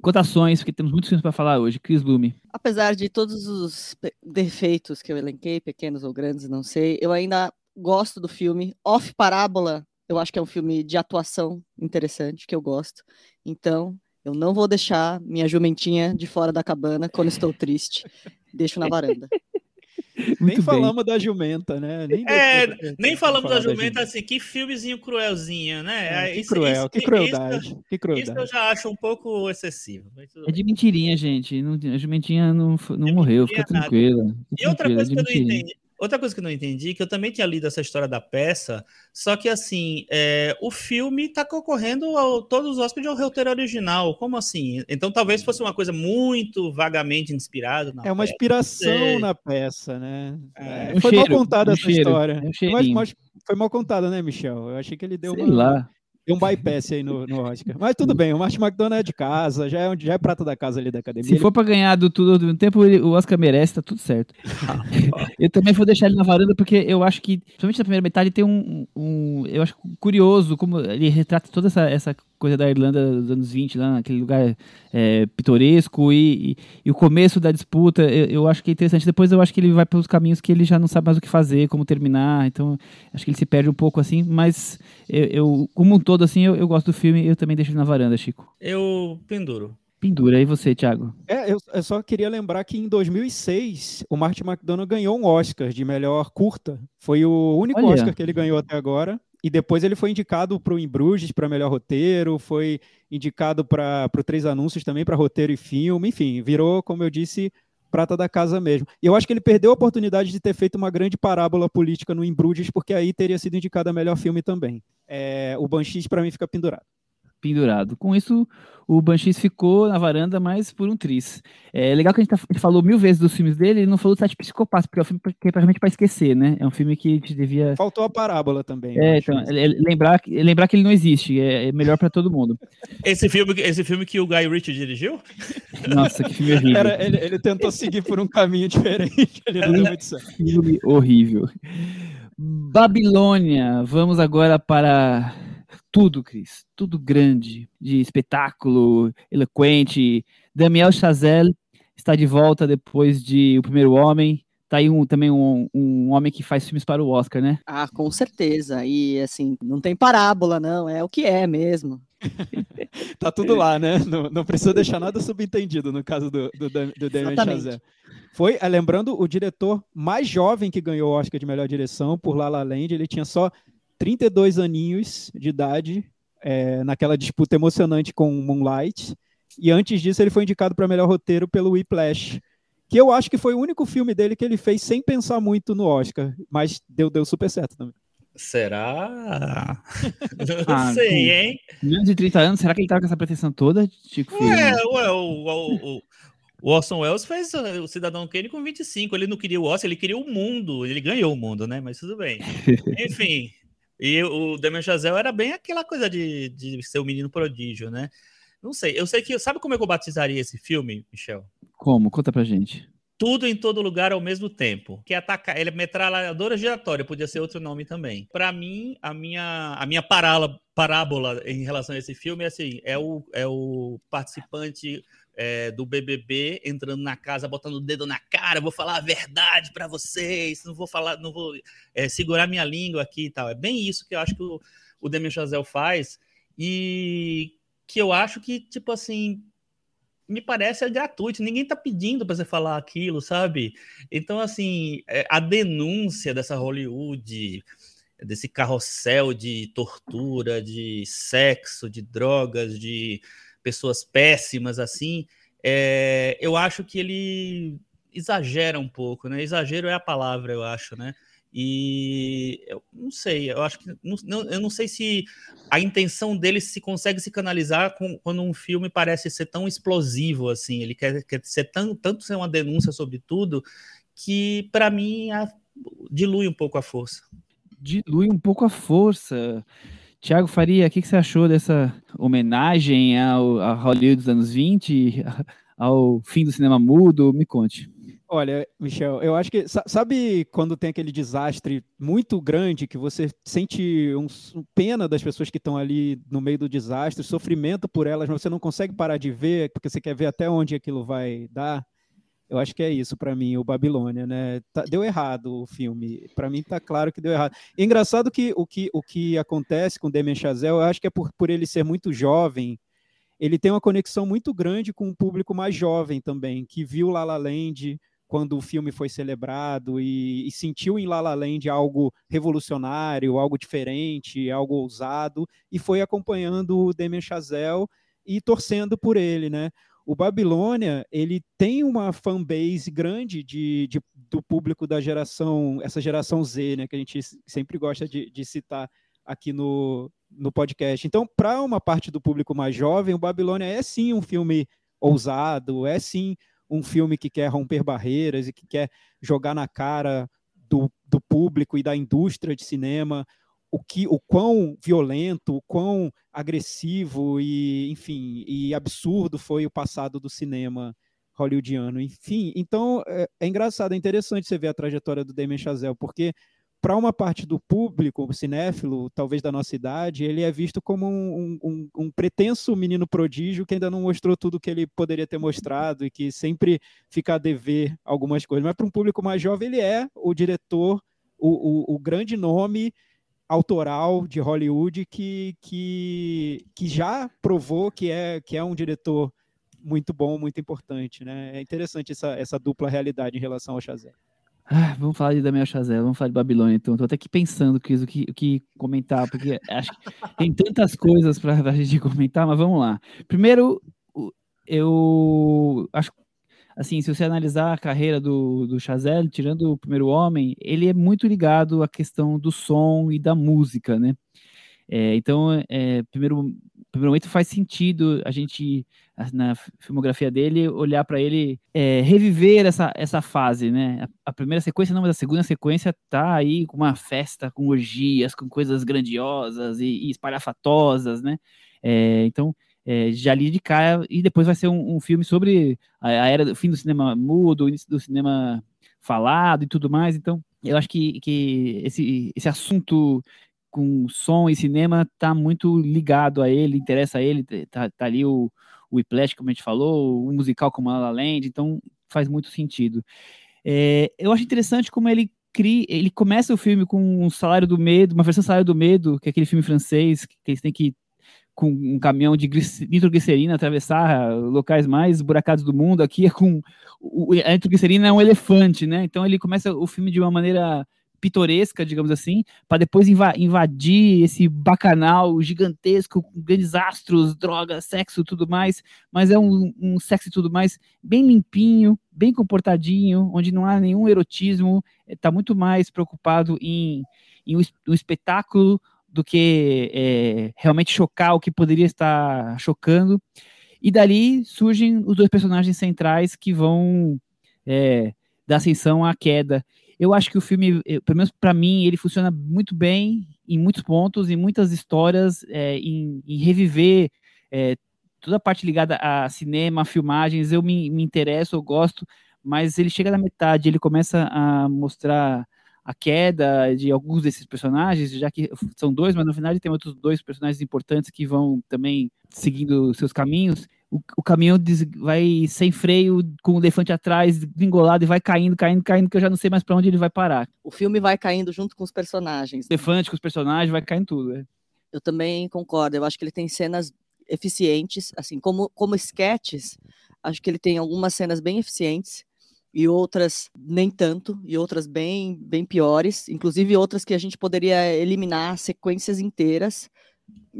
Cotações, porque temos muitos filmes para falar hoje. Chris Lume. Apesar de todos os defeitos que eu elenquei, pequenos ou grandes, não sei, eu ainda gosto do filme. Off Parábola eu acho que é um filme de atuação interessante, que eu gosto. Então, eu não vou deixar minha jumentinha de fora da cabana quando estou triste. Deixo na varanda. nem falamos da jumenta, né? Nem, é, nem falamos da jumenta, da assim, que filmezinho cruelzinho, né? É, que isso, cruel, isso, que crueldade. Isso, que crueldade. Isso eu já acho um pouco excessivo. É de mentirinha, gente. a jumentinha não, não morreu, fica tranquila. E outra coisa que eu não entendi. Outra coisa que eu não entendi, que eu também tinha lido essa história da peça, só que assim, é, o filme está concorrendo a todos os Oscars de um roteiro original. Como assim? Então talvez fosse uma coisa muito vagamente inspirada. é uma peça. inspiração na peça, né? É, um foi cheiro, mal contada um essa cheiro, história. Um mas, mas, foi mal contada, né, Michel? Eu achei que ele deu Sei uma. Lá. Tem um bypass aí no, no Oscar. Mas tudo bem, o Martin McDonald é de casa, já é, já é prata da casa ali da academia. Se for para ganhar do tudo no tempo, o Oscar merece, tá tudo certo. eu também vou deixar ele na varanda, porque eu acho que, principalmente na primeira metade, tem um. um eu acho curioso como ele retrata toda essa, essa coisa da Irlanda dos anos 20, lá naquele lugar é, pitoresco, e, e, e, o começo da disputa, eu, eu, acho que é interessante. Depois eu acho que ele vai pelos caminhos que ele já não sabe mais o que fazer, como terminar, então acho que ele se perde um pouco assim, mas eu, eu como um todo, assim, eu, eu gosto do filme eu também deixo ele na varanda, Chico. Eu penduro. Pendura. E você, Thiago? É, eu, eu, só queria lembrar que em 2006 o Martin McDonagh ganhou um Oscar de melhor curta. Foi o único Olha. Oscar que ele ganhou até agora. E depois ele foi indicado para o Em Bruges para melhor roteiro, foi indicado para Três Anúncios também para roteiro e filme. Enfim, virou, como eu disse, prata da casa mesmo. E eu acho que ele perdeu a oportunidade de ter feito uma grande parábola política no Em Bruges, porque aí teria sido indicado a melhor filme também. É, o Banshees, para mim, fica pendurado pendurado. Com isso, o Banshees ficou na varanda mais por um tris. É legal que a gente, tá, a gente falou mil vezes dos filmes dele e não falou do Sete Psicopatas, porque é um filme que é praticamente para esquecer, né? É um filme que a gente devia... Faltou a parábola também. É, então, é, lembrar, lembrar que ele não existe, é, é melhor para todo mundo. Esse filme, esse filme que o Guy Ritchie dirigiu? Nossa, que filme horrível. Era, ele, ele, tentou seguir por um caminho diferente, ele não deu muito certo. Filme horrível. Babilônia, vamos agora para tudo, Cris, tudo grande, de espetáculo, eloquente. Daniel Chazelle está de volta depois de O Primeiro Homem. Tá aí um, também um, um homem que faz filmes para o Oscar, né? Ah, com certeza. E assim, não tem parábola, não. É o que é mesmo. tá tudo lá, né? Não, não precisa deixar nada subentendido no caso do, do, do Damien Chazelle. Foi, é, lembrando, o diretor mais jovem que ganhou o Oscar de melhor direção por La La Land. Ele tinha só 32 aninhos de idade, é, naquela disputa emocionante com Moonlight. E antes disso, ele foi indicado para melhor roteiro pelo Whiplash, que eu acho que foi o único filme dele que ele fez sem pensar muito no Oscar, mas deu, deu super certo também. Será? Não ah, sei, hein? Menos de 30 anos, será que ele tava com essa pretensão toda, Chico Ué, ué, o, o, o, o Orson Welles fez uh, o Cidadão Kane com 25. Ele não queria o Oscar, ele queria o mundo. Ele ganhou o mundo, né? Mas tudo bem. Enfim, e o Damien Chazelle era bem aquela coisa de, de ser o um menino prodígio, né? Não sei, eu sei que. Sabe como é que eu batizaria esse filme, Michel? Como? Conta pra gente. Tudo em todo lugar ao mesmo tempo. Que atacar. Ele é metralhadora giratória, podia ser outro nome também. Para mim, a minha, a minha parábola, parábola em relação a esse filme é assim: é o, é o participante é, do BBB entrando na casa, botando o dedo na cara, vou falar a verdade para vocês, não vou falar, não vou é, segurar minha língua aqui e tal. É bem isso que eu acho que o, o Demi Chazelle faz e que eu acho que, tipo assim, me parece é gratuito, ninguém tá pedindo para você falar aquilo, sabe? Então, assim, é, a denúncia dessa Hollywood, desse carrossel de tortura, de sexo, de drogas, de pessoas péssimas assim, é, eu acho que ele exagera um pouco, né? Exagero é a palavra, eu acho, né? E eu não sei, eu acho que não, eu não sei se a intenção dele se consegue se canalizar com, quando um filme parece ser tão explosivo assim. Ele quer, quer ser tão, tanto ser uma denúncia sobre tudo que para mim a, dilui um pouco a força. Dilui um pouco a força. Tiago Faria, o que, que, você achou dessa homenagem ao, a Hollywood dos anos 20, ao fim do cinema mudo? Me conte. Olha, Michel, eu acho que sabe quando tem aquele desastre muito grande que você sente um, um pena das pessoas que estão ali no meio do desastre, sofrimento por elas, mas você não consegue parar de ver porque você quer ver até onde aquilo vai dar. Eu acho que é isso para mim, o Babilônia, né? Tá, deu errado o filme. Para mim tá claro que deu errado. E engraçado que o que o que acontece com Damien Chazelle, eu acho que é por, por ele ser muito jovem, ele tem uma conexão muito grande com o um público mais jovem também, que viu La La Land quando o filme foi celebrado e, e sentiu em La La Land algo revolucionário, algo diferente, algo ousado, e foi acompanhando o Damien Chazelle e torcendo por ele, né? O Babilônia ele tem uma fanbase grande de, de, do público da geração, essa geração Z, né, que a gente sempre gosta de, de citar aqui no, no podcast. Então, para uma parte do público mais jovem, o Babilônia é sim um filme ousado, é sim um filme que quer romper barreiras e que quer jogar na cara do, do público e da indústria de cinema o que o quão violento, o quão agressivo e, enfim, e absurdo foi o passado do cinema hollywoodiano. Enfim, então é, é engraçado, é interessante você ver a trajetória do Damien Chazelle, porque para uma parte do público, cinéfilo, talvez da nossa idade, ele é visto como um, um, um, pretenso menino prodígio que ainda não mostrou tudo que ele poderia ter mostrado e que sempre fica a dever algumas coisas. Mas para um público mais jovem, ele é o diretor, o, o, o grande nome autoral de Hollywood que, que, que já provou que é, que é um diretor muito bom, muito importante. Né? É interessante essa, essa dupla realidade em relação ao Chazelle. Ah, vamos falar de Daniel Chazelle, vamos falar de Babilônia, então. Estou até aqui pensando que, o que, o que comentar, porque acho que tem tantas coisas para a gente comentar, mas vamos lá. Primeiro, eu acho assim, se você analisar a carreira do, do Chazelle, tirando o primeiro homem, ele é muito ligado à questão do som e da música, né? É, então, é, primeiro, primeiro momento faz sentido a gente, na filmografia dele, olhar para ele, é, reviver essa, essa fase, né? A, a, primeira sequência não, mas a segunda sequência tá aí com uma festa, com orgias, com coisas grandiosas e, e espalhafatosas, né? É, então, é, já ali de cara, e depois vai ser um, um filme sobre a, a, era do fim do cinema mudo, início do cinema falado e tudo mais. Então, eu acho que, que esse, esse assunto com som e cinema tá muito ligado a ele, interessa a ele, tá, tá ali o, o Whiplash, como a gente falou, o musical como La La Land, então faz muito sentido. É, eu acho interessante como ele cria, ele começa o filme com um Salário do Medo, uma versão Salário do Medo, que é aquele filme francês, que eles têm que com um caminhão de nitroglicerina atravessar locais mais buracados do mundo. Aqui é com o, a nitroglicerina é um elefante, né? Então ele começa o filme de uma maneira pitoresca, digamos assim, para depois invadir esse bacanal gigantesco, com grandes astros, drogas, sexo, tudo mais. Mas é um, um sexo e tudo mais bem limpinho, bem comportadinho, onde não há nenhum erotismo. Está muito mais preocupado em, em um espetáculo do que é, realmente chocar o que poderia estar chocando. E dali surgem os dois personagens centrais que vão é, dar ascensão à queda. Eu acho que o filme, pelo menos para mim, ele funciona muito bem em muitos pontos, em muitas histórias, é, em, em, reviver é, toda a parte ligada a cinema, filmagens. Eu me, me interesso, eu gosto, mas ele chega na metade, ele começa a mostrar a queda de alguns desses personagens, já que são dois, mas no final tem outros dois personagens importantes que vão também seguindo seus caminhos. O, o caminhão vai sem freio, com o elefante atrás, vingolado, e vai caindo, caindo, caindo, que eu já não sei mais para onde ele vai parar. O filme vai caindo junto com os personagens. O elefante com os personagens, vai caindo tudo. É. Eu também concordo, eu acho que ele tem cenas eficientes, assim, como, como sketches, acho que ele tem algumas cenas bem eficientes, e outras nem tanto, e outras bem, bem piores, inclusive outras que a gente poderia eliminar sequências inteiras.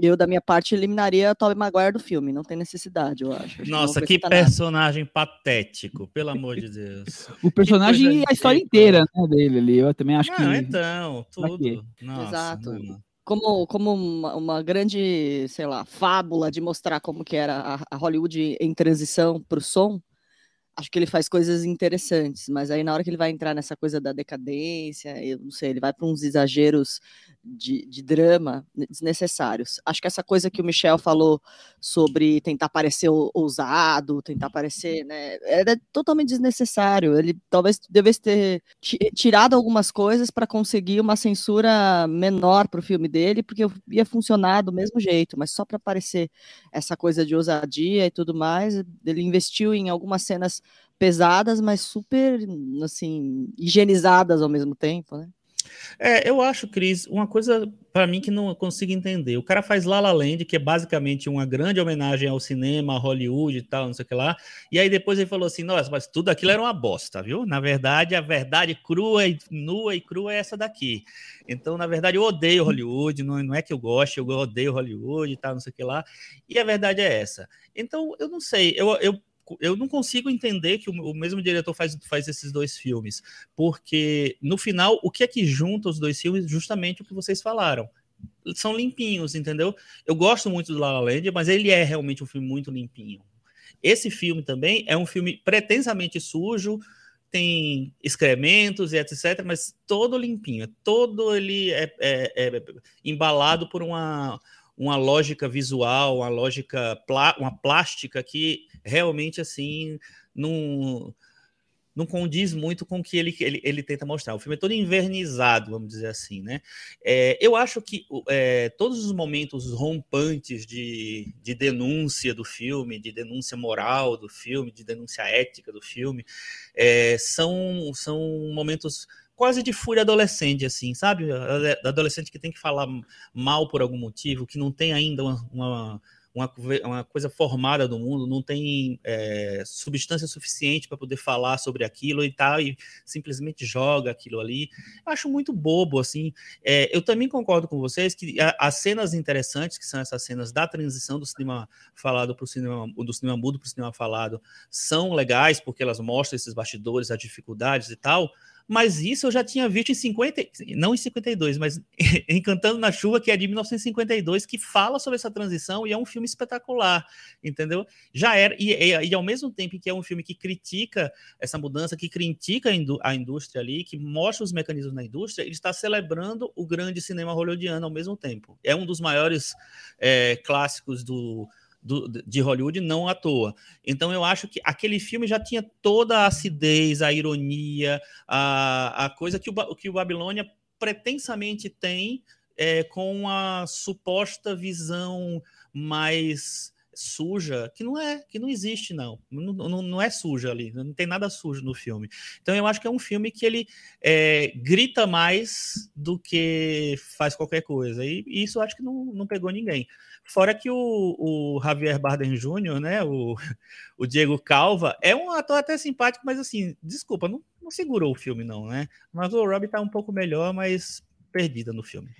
Eu, da minha parte, eliminaria Tobey Maguire do filme, não tem necessidade, eu acho. acho Nossa, que, que personagem nada. patético, pelo amor de Deus. o personagem e a história inteira né, dele ali, eu também acho não, que... Não, então, tudo. Nossa, Exato. Não. Como, como uma, uma, grande, sei lá, fábula de mostrar como que era a, a Hollywood em transição para o som, acho que ele faz coisas interessantes, mas aí na hora que ele vai entrar nessa coisa da decadência, eu não sei, ele vai para uns exageros de, de, drama desnecessários. Acho que essa coisa que o Michel falou sobre tentar parecer ousado, tentar parecer, né, era totalmente desnecessário. Ele talvez devesse ter tirado algumas coisas para conseguir uma censura menor para o filme dele, porque ia funcionar do mesmo jeito, mas só para parecer essa coisa de ousadia e tudo mais, ele investiu em algumas cenas pesadas, mas super, assim, higienizadas ao mesmo tempo, né? É, eu acho, Cris, uma coisa para mim que não consigo entender. O cara faz La La Land, que é basicamente uma grande homenagem ao cinema, a Hollywood e tal, não sei o que lá. E aí depois ele falou assim: "Nossa, mas tudo aquilo era uma bosta, viu? Na verdade, a verdade crua e nua e crua é essa daqui". Então, na verdade, eu odeio Hollywood, não, não é que eu goste, eu odeio Hollywood e tal, não sei o que lá. E a verdade é essa. Então, eu não sei, eu, eu eu não consigo entender que o, o, mesmo diretor faz, faz esses dois filmes, porque no final, o que é que junta os dois filmes? Justamente o que vocês falaram. São limpinhos, entendeu? Eu gosto muito do La La Land, mas ele é realmente um filme muito limpinho. Esse filme também é um filme pretensamente sujo, tem excrementos e etc, mas todo limpinho, todo ele é, é, é embalado por uma uma lógica visual, uma lógica, uma plástica que realmente assim não, não condiz muito com o que ele, ele, ele tenta mostrar. O filme é todo invernizado, vamos dizer assim, né? É, eu acho que é, todos os momentos rompantes de, de denúncia do filme, de denúncia moral do filme, de denúncia ética do filme, é, são, são momentos quase de fúria adolescente, assim, sabe? Adolescente que tem que falar mal por algum motivo, que não tem ainda uma, uma uma, uma coisa formada no mundo, não tem é, substância suficiente para poder falar sobre aquilo e tal, e simplesmente joga aquilo ali. Eu acho muito bobo, assim. É, eu também concordo com vocês que as cenas interessantes, que são essas cenas da transição do cinema falado para o cinema, do cinema mudo para o cinema falado, são legais, porque elas mostram esses bastidores, as dificuldades e tal, mas isso eu já tinha visto em 50, não em 52, mas em Cantando na Chuva, que é de 1952, que fala sobre essa transição e é um filme espetacular, entendeu? Já era, e, e, e ao mesmo tempo que é um filme que critica essa mudança, que critica a, indú a indústria ali, que mostra os mecanismos na indústria, ele está celebrando o grande cinema hollywoodiano ao mesmo tempo. É um dos maiores é, clássicos do do, de Hollywood, não à toa. Então eu acho que aquele filme já tinha toda a acidez, a ironia, a, a coisa que o, que o Babilônia pretensamente tem é, com a suposta visão mais suja, que não é, que não existe, não. Não, não, não, é suja ali, não tem nada sujo no filme. Então eu acho que é um filme que ele é, grita mais do que faz qualquer coisa. E, e isso acho que não, não pegou ninguém. Fora que o, o Javier Bardem Jr., né, o, o Diego Calva, é um ator até simpático, mas assim, desculpa, não, não segurou o filme não, né? Mas o Robbie tá um pouco melhor, mas perdida no filme.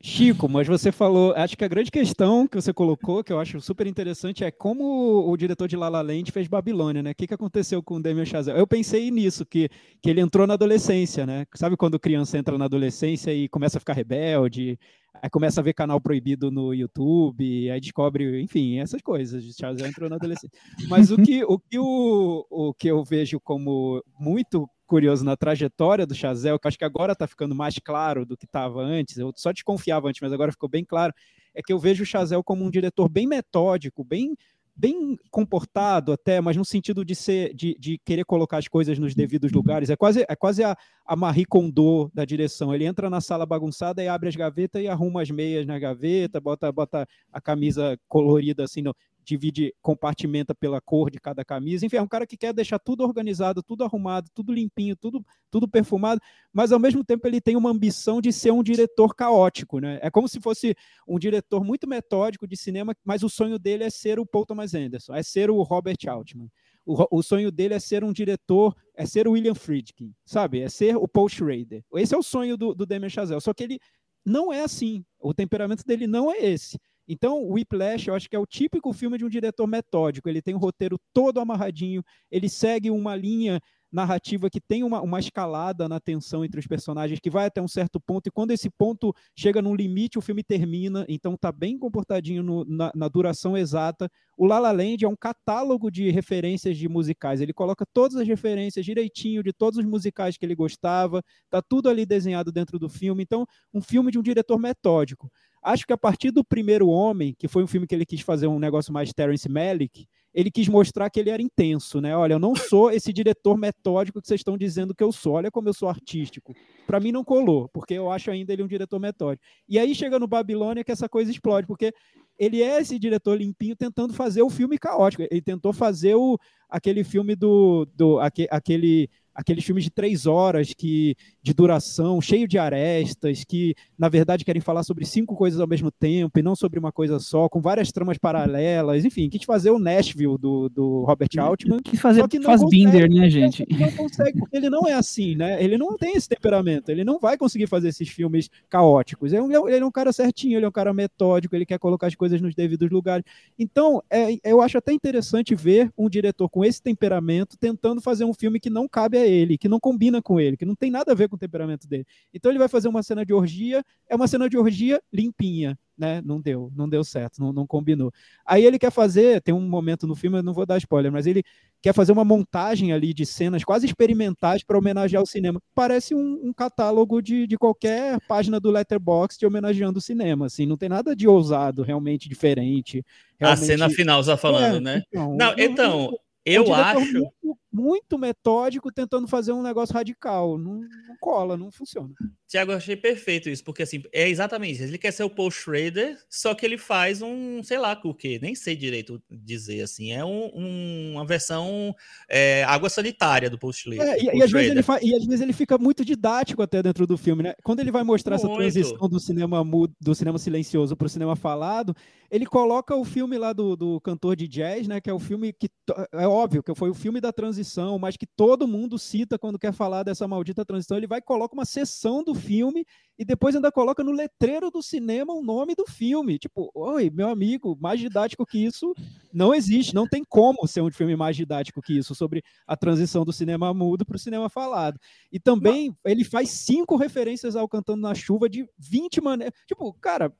Chico, mas você falou, acho que a grande questão que você colocou, que eu acho super interessante, é como o diretor de La La Land fez Babilônia, né? O que, que aconteceu com o Damien Chazelle? Eu pensei nisso, que, que ele entrou na adolescência, né? Sabe quando criança entra na adolescência e começa a ficar rebelde, aí começa a ver canal proibido no YouTube, aí descobre, enfim, essas coisas. Chazelle entrou na adolescência. Mas o que, o, que o, o que eu vejo como muito curioso na trajetória do Chazel, que acho que agora está ficando mais claro do que estava antes, eu só desconfiava antes, mas agora ficou bem claro, é que eu vejo o Chazel como um diretor bem metódico, bem bem comportado até, mas no sentido de ser, de, de querer colocar as coisas nos devidos lugares. É quase, é quase a, a Marie Kondo da direção. Ele entra na sala bagunçada e abre as gavetas e arruma as meias na gaveta, bota, bota a camisa colorida assim no, divide, compartimenta pela cor de cada camisa. Enfim, é um cara que quer deixar tudo organizado, tudo arrumado, tudo limpinho, tudo, tudo perfumado, mas ao mesmo tempo ele tem uma ambição de ser um diretor caótico, né? É como se fosse um diretor muito metódico de cinema, mas o sonho dele é ser o Paul Thomas Anderson, é ser o Robert Altman. O, o sonho dele é ser um diretor, é ser o William Friedkin, sabe? É ser o Paul Schrader. Esse é o sonho do, do Damien Chazelle, só que ele não é assim. O temperamento dele não é esse. Então, o Whiplash, eu acho que é o típico filme de um diretor metódico. Ele tem o roteiro todo amarradinho, ele segue uma linha narrativa que tem uma, uma escalada na tensão entre os personagens que vai até um certo ponto, e quando esse ponto chega num limite, o filme termina, então tá bem comportadinho no, na, na, duração exata. O La La Land é um catálogo de referências de musicais, ele coloca todas as referências direitinho de todos os musicais que ele gostava, tá tudo ali desenhado dentro do filme, então um filme de um diretor metódico. Acho que a partir do Primeiro Homem, que foi um filme que ele quis fazer um negócio mais Terence Malick, ele quis mostrar que ele era intenso, né? Olha, eu não sou esse diretor metódico que vocês estão dizendo que eu sou. Olha como eu sou artístico. Para mim não colou, porque eu acho ainda ele um diretor metódico. E aí chega no Babilônia que essa coisa explode, porque ele é esse diretor limpinho tentando fazer o filme caótico. Ele tentou fazer o, aquele filme do, do aquele aqueles filmes de três horas que de duração, cheio de arestas, que na verdade querem falar sobre cinco coisas ao mesmo tempo e não sobre uma coisa só, com várias tramas paralelas, enfim, quis fazer o Nashville do, do Robert Altman. Quis fazer que faz Binder, né, gente? Não consegue, porque ele não é assim, né? Ele não tem esse temperamento, ele não vai conseguir fazer esses filmes caóticos. Ele é um, ele é um cara certinho, ele é um cara metódico, ele quer colocar as coisas nos devidos lugares. Então, é, eu acho até interessante ver um diretor com esse temperamento tentando fazer um filme que não cabe a ele, que não combina com ele, que não tem nada a ver com o temperamento dele. Então ele vai fazer uma cena de orgia, é uma cena de orgia limpinha, né? Não deu, não deu certo, não, não combinou. Aí ele quer fazer, tem um momento no filme, eu não vou dar spoiler, mas ele quer fazer uma montagem ali de cenas quase experimentais para homenagear o cinema. Parece um, um catálogo de, de qualquer página do Letterboxd homenageando o cinema, assim, não tem nada de ousado, realmente diferente. Realmente... A cena final, você tá falando, é, né? Então, não, então, eu, eu, acho... Muito muito metódico tentando fazer um negócio radical. Não, não cola, não funciona. Tiago, eu achei perfeito isso, porque assim, é exatamente isso. Ele quer ser o Paul Schrader, só que ele faz um, sei lá o que, nem sei direito dizer assim, é um, um, uma versão é, água sanitária do Paul Schrader. É, e, e, às vezes ele e às vezes ele fica muito didático até dentro do filme, né? Quando ele vai mostrar muito. essa transição do cinema mudo, do cinema silencioso para o cinema falado, ele coloca o filme lá do, do cantor de jazz, né? Que é o filme que é óbvio que foi o filme da transição, mas que todo mundo cita quando quer falar dessa maldita transição. Ele vai coloca uma sessão do filme e depois ainda coloca no letreiro do cinema o nome do filme. Tipo, oi, meu amigo, mais didático que isso não existe, não tem como ser um filme mais didático que isso sobre a transição do cinema mudo para o cinema falado. E também ele faz cinco referências ao Cantando na Chuva de 20 maneiras. Tipo, cara,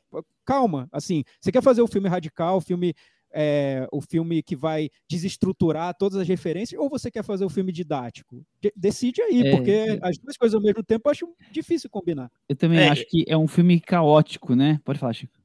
calma, assim, você quer fazer o filme radical, o filme é, o filme que vai desestruturar todas as referências, ou você quer fazer o filme didático? De decide aí, é, porque é. as duas coisas ao mesmo tempo eu acho difícil combinar. Eu também é, acho que é um filme caótico, né? Pode falar, Chico.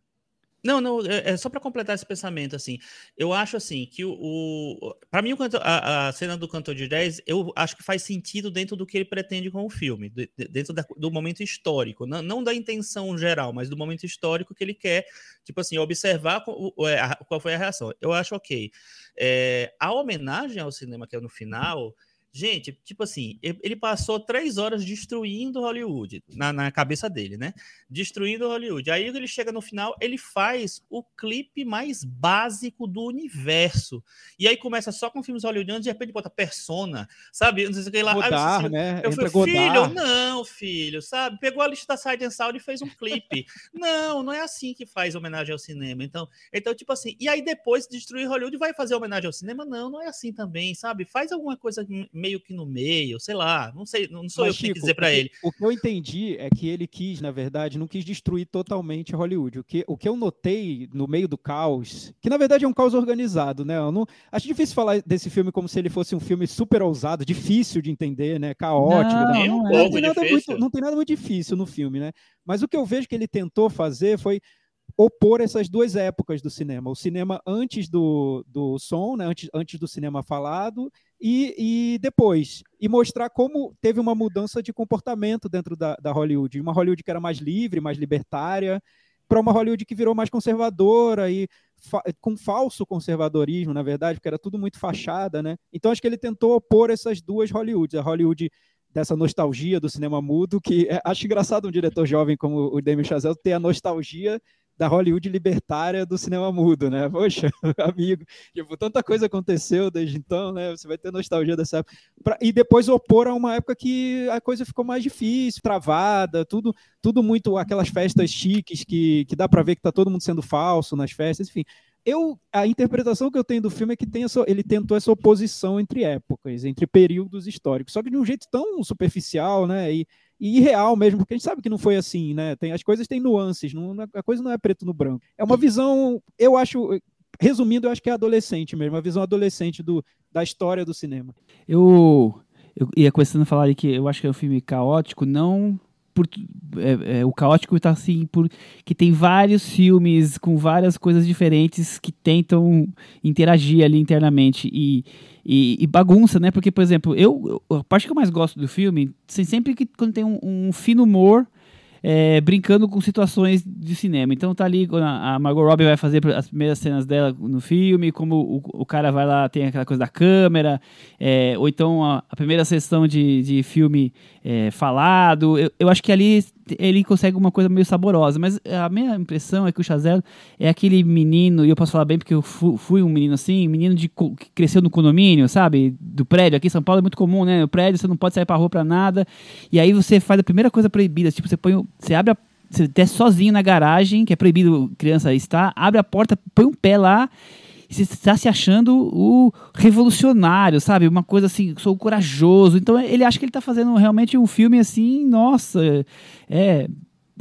Não, não, é, é só para completar esse pensamento, assim, eu acho assim que o, o para mim o canto, a, a, cena do cantor de 10, eu acho que faz sentido dentro do que ele pretende com o filme, de, dentro da, do momento histórico, não, não, da intenção geral, mas do momento histórico que ele quer, tipo assim, observar qual, é, qual foi a reação. Eu acho ok. É, a homenagem ao cinema que é no final, Gente, tipo assim, ele passou três horas destruindo Hollywood, na, na, cabeça dele, né? Destruindo Hollywood. Aí ele chega no final, ele faz o clipe mais básico do universo. E aí começa só com filmes hollywoodianos, de repente bota Persona, sabe? Não sei o que lá. Godard, né? Eu falei, filho, não, filho, sabe? Pegou a lista da Side and Sound e fez um clipe. não, não é assim que faz homenagem ao cinema. Então, então, tipo assim, e aí depois destruir Hollywood vai fazer homenagem ao cinema? Não, não é assim também, sabe? Faz alguma coisa meio que no meio, sei lá, não sei, não sou Mas, eu que Chico, dizer para ele. O que eu entendi é que ele quis, na verdade, não quis destruir totalmente Hollywood. O que, o que eu notei no meio do caos, que na verdade é um caos organizado, né? Eu não, acho difícil falar desse filme como se ele fosse um filme super ousado, difícil de entender, né? Caótico. Não, né? não, um não, tem nada muito, não tem nada muito difícil no filme, né? Mas o que eu vejo que ele tentou fazer foi opor essas duas épocas do cinema. O cinema antes do, do som, né? antes, antes do cinema falado, e, e depois. E mostrar como teve uma mudança de comportamento dentro da, da Hollywood. Uma Hollywood que era mais livre, mais libertária, para uma Hollywood que virou mais conservadora e fa com falso conservadorismo, na verdade, porque era tudo muito fachada, né? Então acho que ele tentou opor essas duas Hollywoods. A Hollywood dessa nostalgia do cinema mudo, que é, acho engraçado um diretor jovem como o Damien Chazelle ter a nostalgia da Hollywood libertária do cinema mudo, né? Poxa, amigo, tipo, tanta coisa aconteceu desde então, né? Você vai ter nostalgia dessa época. Pra, e depois opor a uma época que a coisa ficou mais difícil, travada, tudo, tudo muito aquelas festas chiques que, que dá para ver que tá todo mundo sendo falso nas festas, enfim. Eu, a interpretação que eu tenho do filme é que tem essa, ele tentou essa oposição entre épocas, entre períodos históricos, só que de um jeito tão superficial, né? E, e irreal mesmo, porque a gente sabe que não foi assim, né? Tem, as coisas têm nuances, não, a coisa não é preto no branco. É uma visão, eu acho, resumindo, eu acho que é adolescente mesmo, uma visão adolescente do, da história do cinema. Eu, eu ia começando a falar que eu acho que é um filme caótico, não por, é, é, o caótico está assim por que tem vários filmes com várias coisas diferentes que tentam interagir ali internamente e, e, e bagunça, né? Porque, por exemplo, eu, a parte que eu mais gosto do filme, sempre que quando tem um, um fino humor é, brincando com situações de cinema. Então tá ali, a Margot Robbie vai fazer as primeiras cenas dela no filme, como o, o cara vai lá, tem aquela coisa da câmera, é, ou então a, a, primeira sessão de, de filme é, falado. Eu, eu acho que ali ele consegue uma coisa meio saborosa, mas a minha impressão é que o Chazelle é aquele menino, e eu posso falar bem porque eu fui um menino assim, menino de, que cresceu no condomínio, sabe? Do prédio. Aqui em São Paulo é muito comum, né? O prédio você não pode sair pra rua pra nada. E aí você faz a primeira coisa proibida, tipo, você põe. Você abre a. Você desce sozinho na garagem, que é proibido criança estar, abre a porta, põe um pé lá você está se achando o revolucionário, sabe? Uma coisa assim, sou corajoso. Então ele acha que ele está fazendo realmente um filme assim, nossa, é,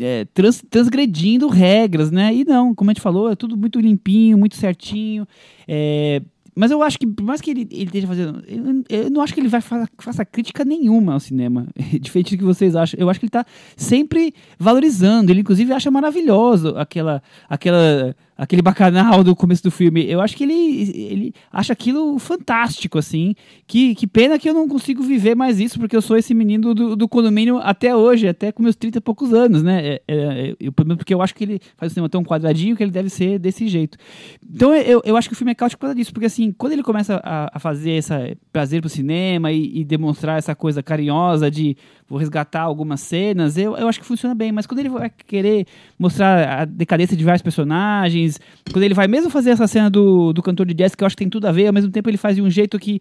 é trans, transgredindo regras, né? E não, como a gente falou, é tudo muito limpinho, muito certinho. É, mas eu acho que, por mais que ele, ele esteja fazendo. Eu, eu não acho que ele vai faça, faça crítica nenhuma ao cinema. Diferente do que vocês acham. Eu acho que ele está sempre valorizando. Ele, inclusive, acha maravilhoso aquela. aquela aquele bacanal do começo do filme. Eu acho que ele, ele acha aquilo fantástico, assim. Que, que pena que eu não consigo viver mais isso, porque eu sou esse menino do, do condomínio até hoje, até com meus 30 e poucos anos, né? É, é, eu, porque eu acho que ele faz o cinema tão quadradinho que ele deve ser desse jeito. Então eu, eu acho que o filme é caótico por causa disso, porque assim, quando ele começa a, a fazer esse prazer pro cinema e, e, demonstrar essa coisa carinhosa de vou resgatar algumas cenas, eu, eu acho que funciona bem, mas quando ele vai querer mostrar a decadência de vários personagens, quando ele vai mesmo fazer essa cena do, do cantor de jazz, que eu acho que tem tudo a ver, ao mesmo tempo ele faz de um jeito que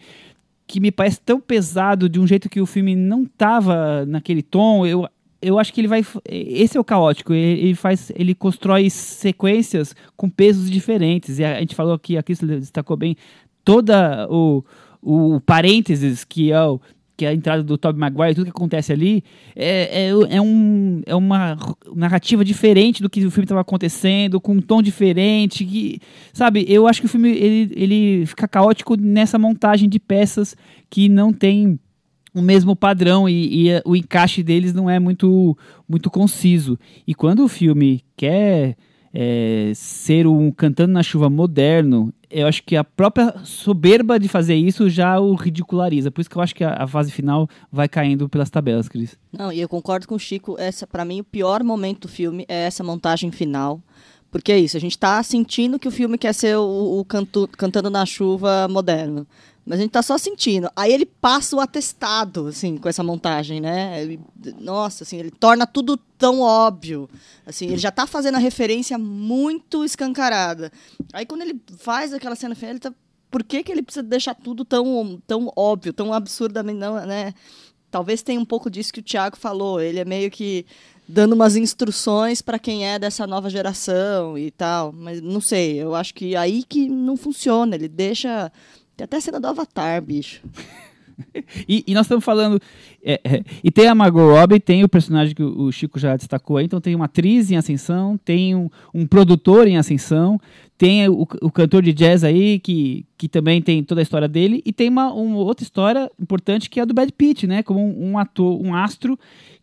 que me parece tão pesado, de um jeito que o filme não tava naquele tom, eu, eu acho que ele vai. Esse é o caótico. Ele, faz, ele constrói sequências com pesos diferentes. E a, a gente falou aqui, a Cris destacou bem toda o, o parênteses que é o que é a entrada do Tobey Maguire, tudo que acontece ali, é, é, é, um, é uma narrativa diferente do que o filme estava acontecendo, com um tom diferente, que, sabe, eu acho que o filme, ele, ele fica caótico nessa montagem de peças que não tem o mesmo padrão e, e o encaixe deles não é muito, muito conciso. E quando o filme quer é, ser um cantando na chuva moderno, eu acho que a própria soberba de fazer isso já o ridiculariza. Por isso que eu acho que a, a fase final vai caindo pelas tabelas, Cris. Não, e eu concordo com o Chico. Essa, para mim, o pior momento do filme é essa montagem final. Porque é isso, a gente está sentindo que o filme quer ser o, o canto, cantando na chuva moderno. Mas a gente tá só sentindo. Aí ele passa o atestado, assim, com essa montagem, né? Ele, nossa, assim, ele torna tudo tão óbvio. Assim, ele já tá fazendo a referência muito escancarada. Aí quando ele faz aquela cena final, ele tá. Por que, que ele precisa deixar tudo tão, tão óbvio, tão absurdamente, não, né? Talvez tenha um pouco disso que o Thiago falou. Ele é meio que dando umas instruções para quem é dessa nova geração e tal. Mas não sei, eu acho que aí que não funciona. Ele deixa tem até cena do Avatar, bicho. e, e, nós estamos falando. É, é, e tem a Margot Robbie, tem o personagem que o Chico já destacou aí, então tem uma atriz em ascensão, tem um, um produtor em ascensão, tem o, o, cantor de jazz aí, que, que também tem toda a história dele, e tem uma, uma outra história importante que é a do Brad Pitt, né? Como um, um ator, um astro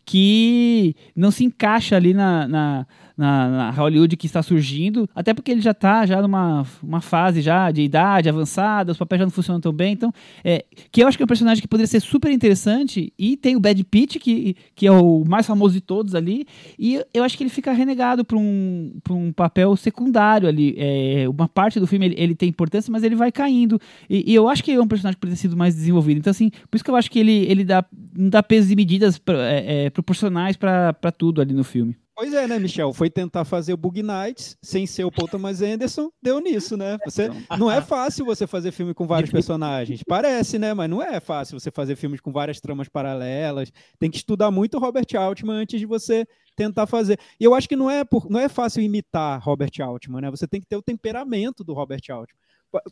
que não se encaixa ali na, na na, na, Hollywood que está surgindo, até porque ele já está já numa uma fase já de idade avançada, os papéis já não funcionam tão bem, então, é, que eu acho que é um personagem que poderia ser super interessante, e tem o Brad Pitt, que, que é o mais famoso de todos ali, e eu acho que ele fica renegado para um, um papel secundário ali, é, uma parte do filme ele, ele, tem importância, mas ele vai caindo, e, e, eu acho que é um personagem que poderia ter sido mais desenvolvido, então assim, por isso que eu acho que ele, ele dá, não dá peso e medidas pra, é, é proporcionais para tudo ali no filme. Pois é, né, Michel? Foi tentar fazer o Bug Nights sem ser o Paul Thomas Anderson, deu nisso, né? Você, então. não é fácil você fazer filme com vários personagens. Parece, né? Mas não é fácil você fazer filmes com várias tramas paralelas. Tem que estudar muito Robert Altman antes de você tentar fazer. E eu acho que não é, por, não é fácil imitar Robert Altman, né? Você tem que ter o temperamento do Robert Altman.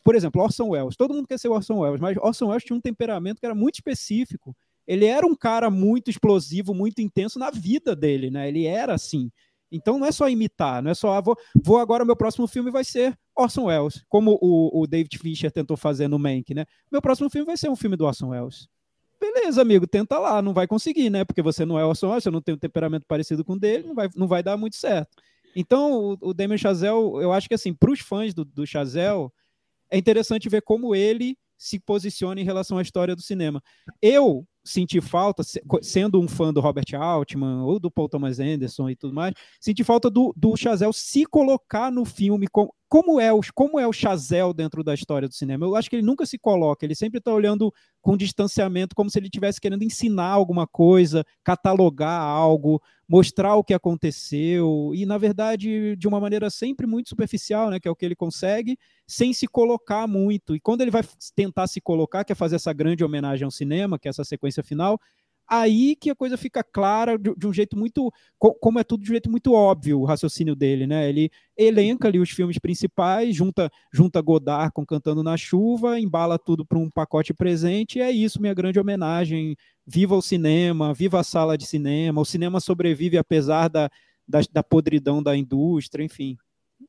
Por exemplo, Orson Welles. Todo mundo quer ser Orson Welles, mas Orson Welles tinha um temperamento que era muito específico ele era um cara muito explosivo, muito intenso na vida dele, né? Ele era assim. Então não é só imitar, não é só, ah, vou, vou agora, meu próximo filme vai ser Orson Welles, como o, o David Fincher tentou fazer no Mank, né? Meu próximo filme vai ser um filme do Orson Welles. Beleza, amigo, tenta lá, não vai conseguir, né? Porque você não é Orson Welles, você não tem um temperamento parecido com o dele, não vai, não vai dar muito certo. Então, o, o Damien Chazelle, eu acho que assim, para os fãs do, do Chazelle, é interessante ver como ele se posiciona em relação à história do cinema. Eu senti falta, sendo um fã do Robert Altman ou do Paul Thomas Anderson e tudo mais, senti falta do, do Chazelle se colocar no filme como, como é o como é o Chazelle dentro da história do cinema. Eu acho que ele nunca se coloca, ele sempre está olhando com distanciamento, como se ele estivesse querendo ensinar alguma coisa, catalogar algo, mostrar o que aconteceu, e na verdade de uma maneira sempre muito superficial, né, que é o que ele consegue, sem se colocar muito. E quando ele vai tentar se colocar, que é fazer essa grande homenagem ao cinema, que é essa sequência final, aí que a coisa fica clara de, de, um jeito muito. Como é tudo de um jeito muito óbvio o raciocínio dele, né? Ele elenca ali os filmes principais, junta, junta Godard com Cantando na Chuva, embala tudo para um pacote presente, e é isso, minha grande homenagem. Viva o cinema, viva a sala de cinema, o cinema sobrevive apesar da, da, da podridão da indústria, enfim.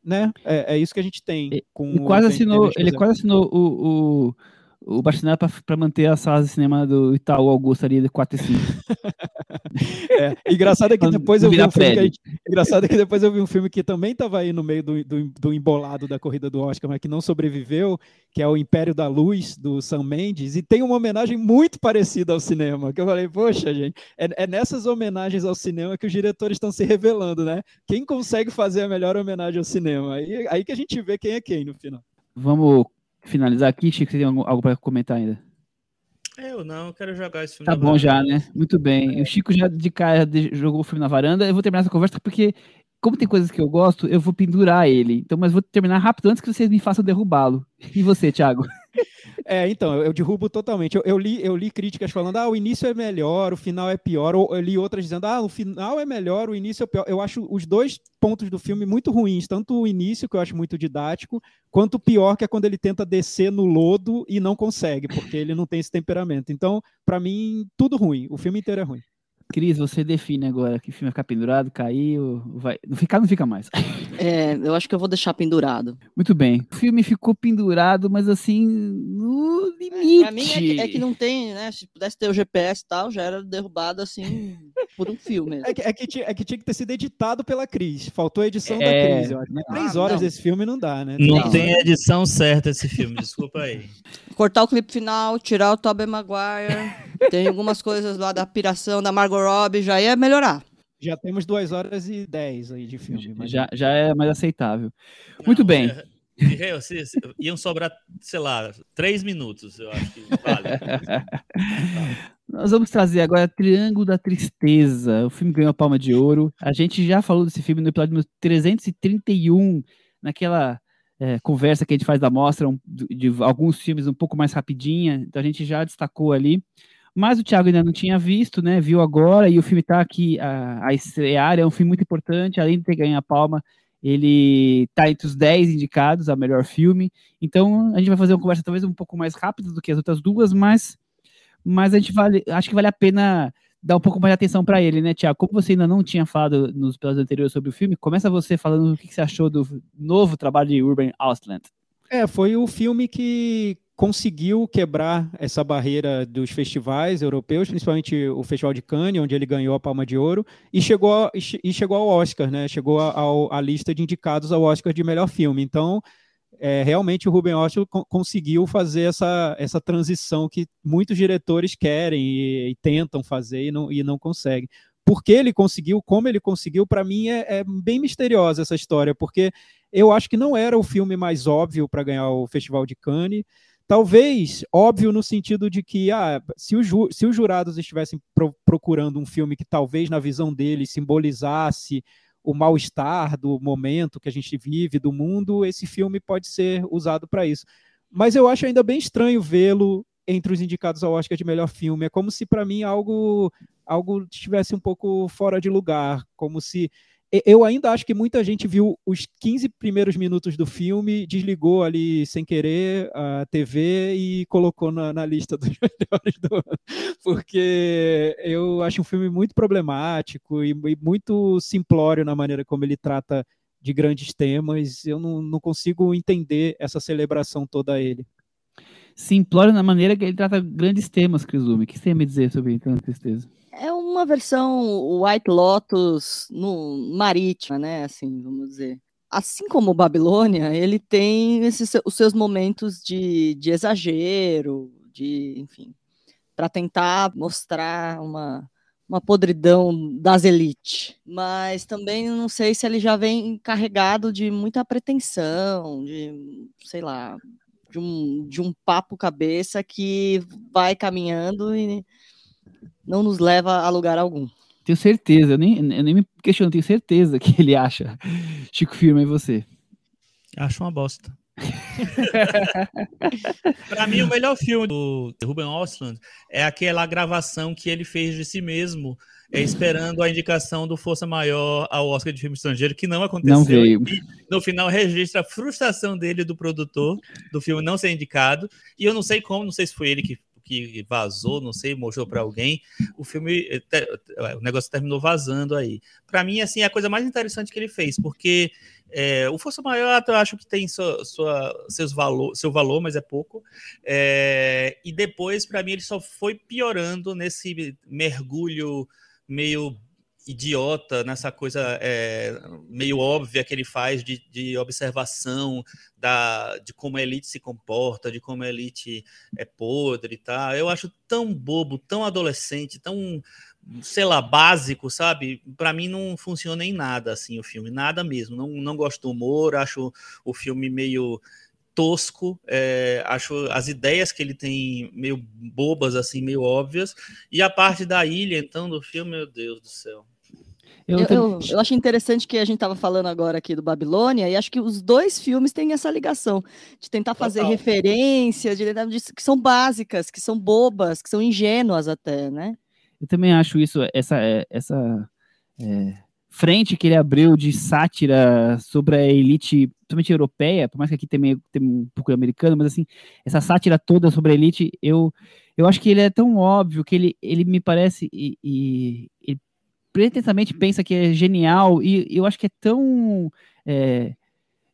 Né? É, é isso que a gente tem. Com ele quase assinou, ele quase assinou o, o o baixo para manter a sala de cinema do Itaú Augusto ali de 4 e 5. é, engraçado é que depois eu vi um filme que engraçado é que depois eu vi um filme que também estava aí no meio do, do, do, embolado da corrida do Oscar, mas que não sobreviveu, que é o Império da Luz do Sam Mendes e tem uma homenagem muito parecida ao cinema. Que eu falei, poxa, gente, é, é nessas homenagens ao cinema que os diretores estão se revelando, né? Quem consegue fazer a melhor homenagem ao cinema? Aí, aí que a gente vê quem é quem no final. Vamos finalizar aqui, Chico, você tem algo para comentar ainda? Eu não, eu quero jogar esse filme. Tá bom varanda. já, né? Muito bem. É. O Chico já de cara jogou o filme na varanda. Eu vou terminar essa conversa porque, como tem coisas que eu gosto, eu vou pendurar ele. Então, mas vou terminar rápido antes que vocês me façam derrubá-lo. E você, Thiago? É, então, eu derrubo totalmente. Eu, eu, li, eu li críticas falando, ah, o início é melhor, o final é pior. Ou eu li outras dizendo, ah, o final é melhor, o início é pior. Eu acho os dois pontos do filme muito ruins, tanto o início, que eu acho muito didático, quanto o pior, que é quando ele tenta descer no lodo e não consegue, porque ele não tem esse temperamento. Então, para mim, tudo ruim. O filme inteiro é ruim. Cris, você define agora que o filme vai ficar pendurado, caiu, vai. Não ficar, não fica mais. É, eu acho que eu vou deixar pendurado. Muito bem. O filme ficou pendurado, mas assim, no limite. É, pra mim é que, é que, não tem, né? Se pudesse ter o GPS e tal, já era derrubado assim por um filme. É que, é que, tinha, é que tinha que ter sido editado pela Cris. Faltou a edição é... da Cris, eu acho. Né? Três ah, horas não. desse filme não dá, né? Não, não tem edição certa esse filme, desculpa aí. Cortar o clipe final, tirar o Tobey Maguire. Tem algumas coisas lá da piração da Margot Robbie, já ia melhorar. Já temos duas horas e dez aí de filme. Já, já é mais aceitável. Não, Muito bem. É, iam sobrar, sei lá, três minutos, eu acho que vale. Nós vamos trazer agora Triângulo da Tristeza. O filme ganhou a Palma de Ouro. A gente já falou desse filme no episódio 331, naquela é, conversa que a gente faz da mostra um, de, de alguns filmes um pouco mais rapidinha. Então a gente já destacou ali. Mas o Thiago ainda não tinha visto, né? Viu agora e o filme está aqui a, a estrear. É um filme muito importante, além de ter ganho a palma, ele está entre os 10 indicados a melhor filme. Então a gente vai fazer uma conversa talvez um pouco mais rápida do que as outras duas, mas, mas a gente vale, acho que vale a pena dar um pouco mais de atenção para ele, né, Tiago? Como você ainda não tinha falado nos episódios anteriores sobre o filme, começa você falando o que você achou do novo trabalho de Urban Ausland. É, foi o filme que conseguiu quebrar essa barreira dos festivais europeus, principalmente o Festival de Cannes, onde ele ganhou a Palma de Ouro, e chegou, e chegou ao Oscar, né? Chegou à lista de indicados ao Oscar de melhor filme. Então, é, realmente o Ruben Oscar conseguiu fazer essa, essa transição que muitos diretores querem e, e tentam fazer e não, e não conseguem. Por que ele conseguiu, como ele conseguiu, para mim é, é bem misteriosa essa história, porque eu acho que não era o filme mais óbvio para ganhar o Festival de Cannes. Talvez óbvio no sentido de que ah, se, os, se os jurados estivessem pro, procurando um filme que talvez na visão deles simbolizasse o mal-estar do momento que a gente vive, do mundo, esse filme pode ser usado para isso. Mas eu acho ainda bem estranho vê-lo entre os indicados ao Oscar de melhor filme. É como se para mim algo algo estivesse um pouco fora de lugar, como se eu ainda acho que muita gente viu os 15 primeiros minutos do filme, desligou ali sem querer a TV e colocou na, na lista dos melhores do ano. Porque eu acho um filme muito problemático e, e, muito simplório na maneira como ele trata de grandes temas. Eu não, não consigo entender essa celebração toda a ele. Simplório na maneira que ele trata grandes temas, Crisumi. O que você tem a me dizer sobre tanta tristeza? É uma versão White Lotus no marítima, né? Assim, vamos dizer. Assim como Babilônia, ele tem esses, os seus momentos de, de exagero, de, enfim, para tentar mostrar uma, uma podridão das elites. Mas também não sei se ele já vem carregado de muita pretensão, de, sei lá, de um, de um papo cabeça que vai caminhando e não nos leva a lugar algum. Tenho certeza, eu nem, eu nem me questiono, tenho certeza que ele acha Chico Firma e você. Acho uma bosta. para mim, o melhor filme do Ruben Ostlund é aquela gravação que ele fez de si mesmo, é, esperando a indicação do Força Maior ao Oscar de filme estrangeiro, que não aconteceu. Não veio. E, no final, registra a frustração dele do produtor do filme não ser indicado. E eu não sei como, não sei se foi ele que que vazou, não sei, mostrou para alguém. O filme, o negócio terminou vazando aí. Para mim, assim, é a coisa mais interessante que ele fez, porque é, o Força Maior eu acho que tem sua, sua, seus valor, seu valor, mas é pouco. É, e depois, para mim, ele só foi piorando nesse mergulho meio idiota, nessa coisa é, meio óbvia que ele faz de, de observação da, de como a elite se comporta, de como a elite é podre e tal. Eu acho tão bobo, tão adolescente, tão sei lá, básico, sabe? Para mim não funciona em nada assim o filme, nada mesmo. Não, não gosto do humor, acho o filme meio tosco, é, acho as ideias que ele tem meio bobas, assim, meio óbvias. E a parte da ilha, então, do filme, meu Deus do céu. Eu, eu, eu, acho interessante que a gente estava falando agora aqui do Babilônia, e acho que os dois filmes têm essa ligação de tentar fazer Total. referência, de, de, que são básicas, que são bobas, que são ingênuas até, né? Eu também acho isso, essa, é, essa é, frente que ele abriu de sátira sobre a elite, principalmente europeia, por mais que aqui meio, tem um pouco americano, mas assim, essa sátira toda sobre a elite, eu, eu acho que ele é tão óbvio que ele, ele me parece, e, e ele pretensamente pensa que é genial, e eu acho que é tão é,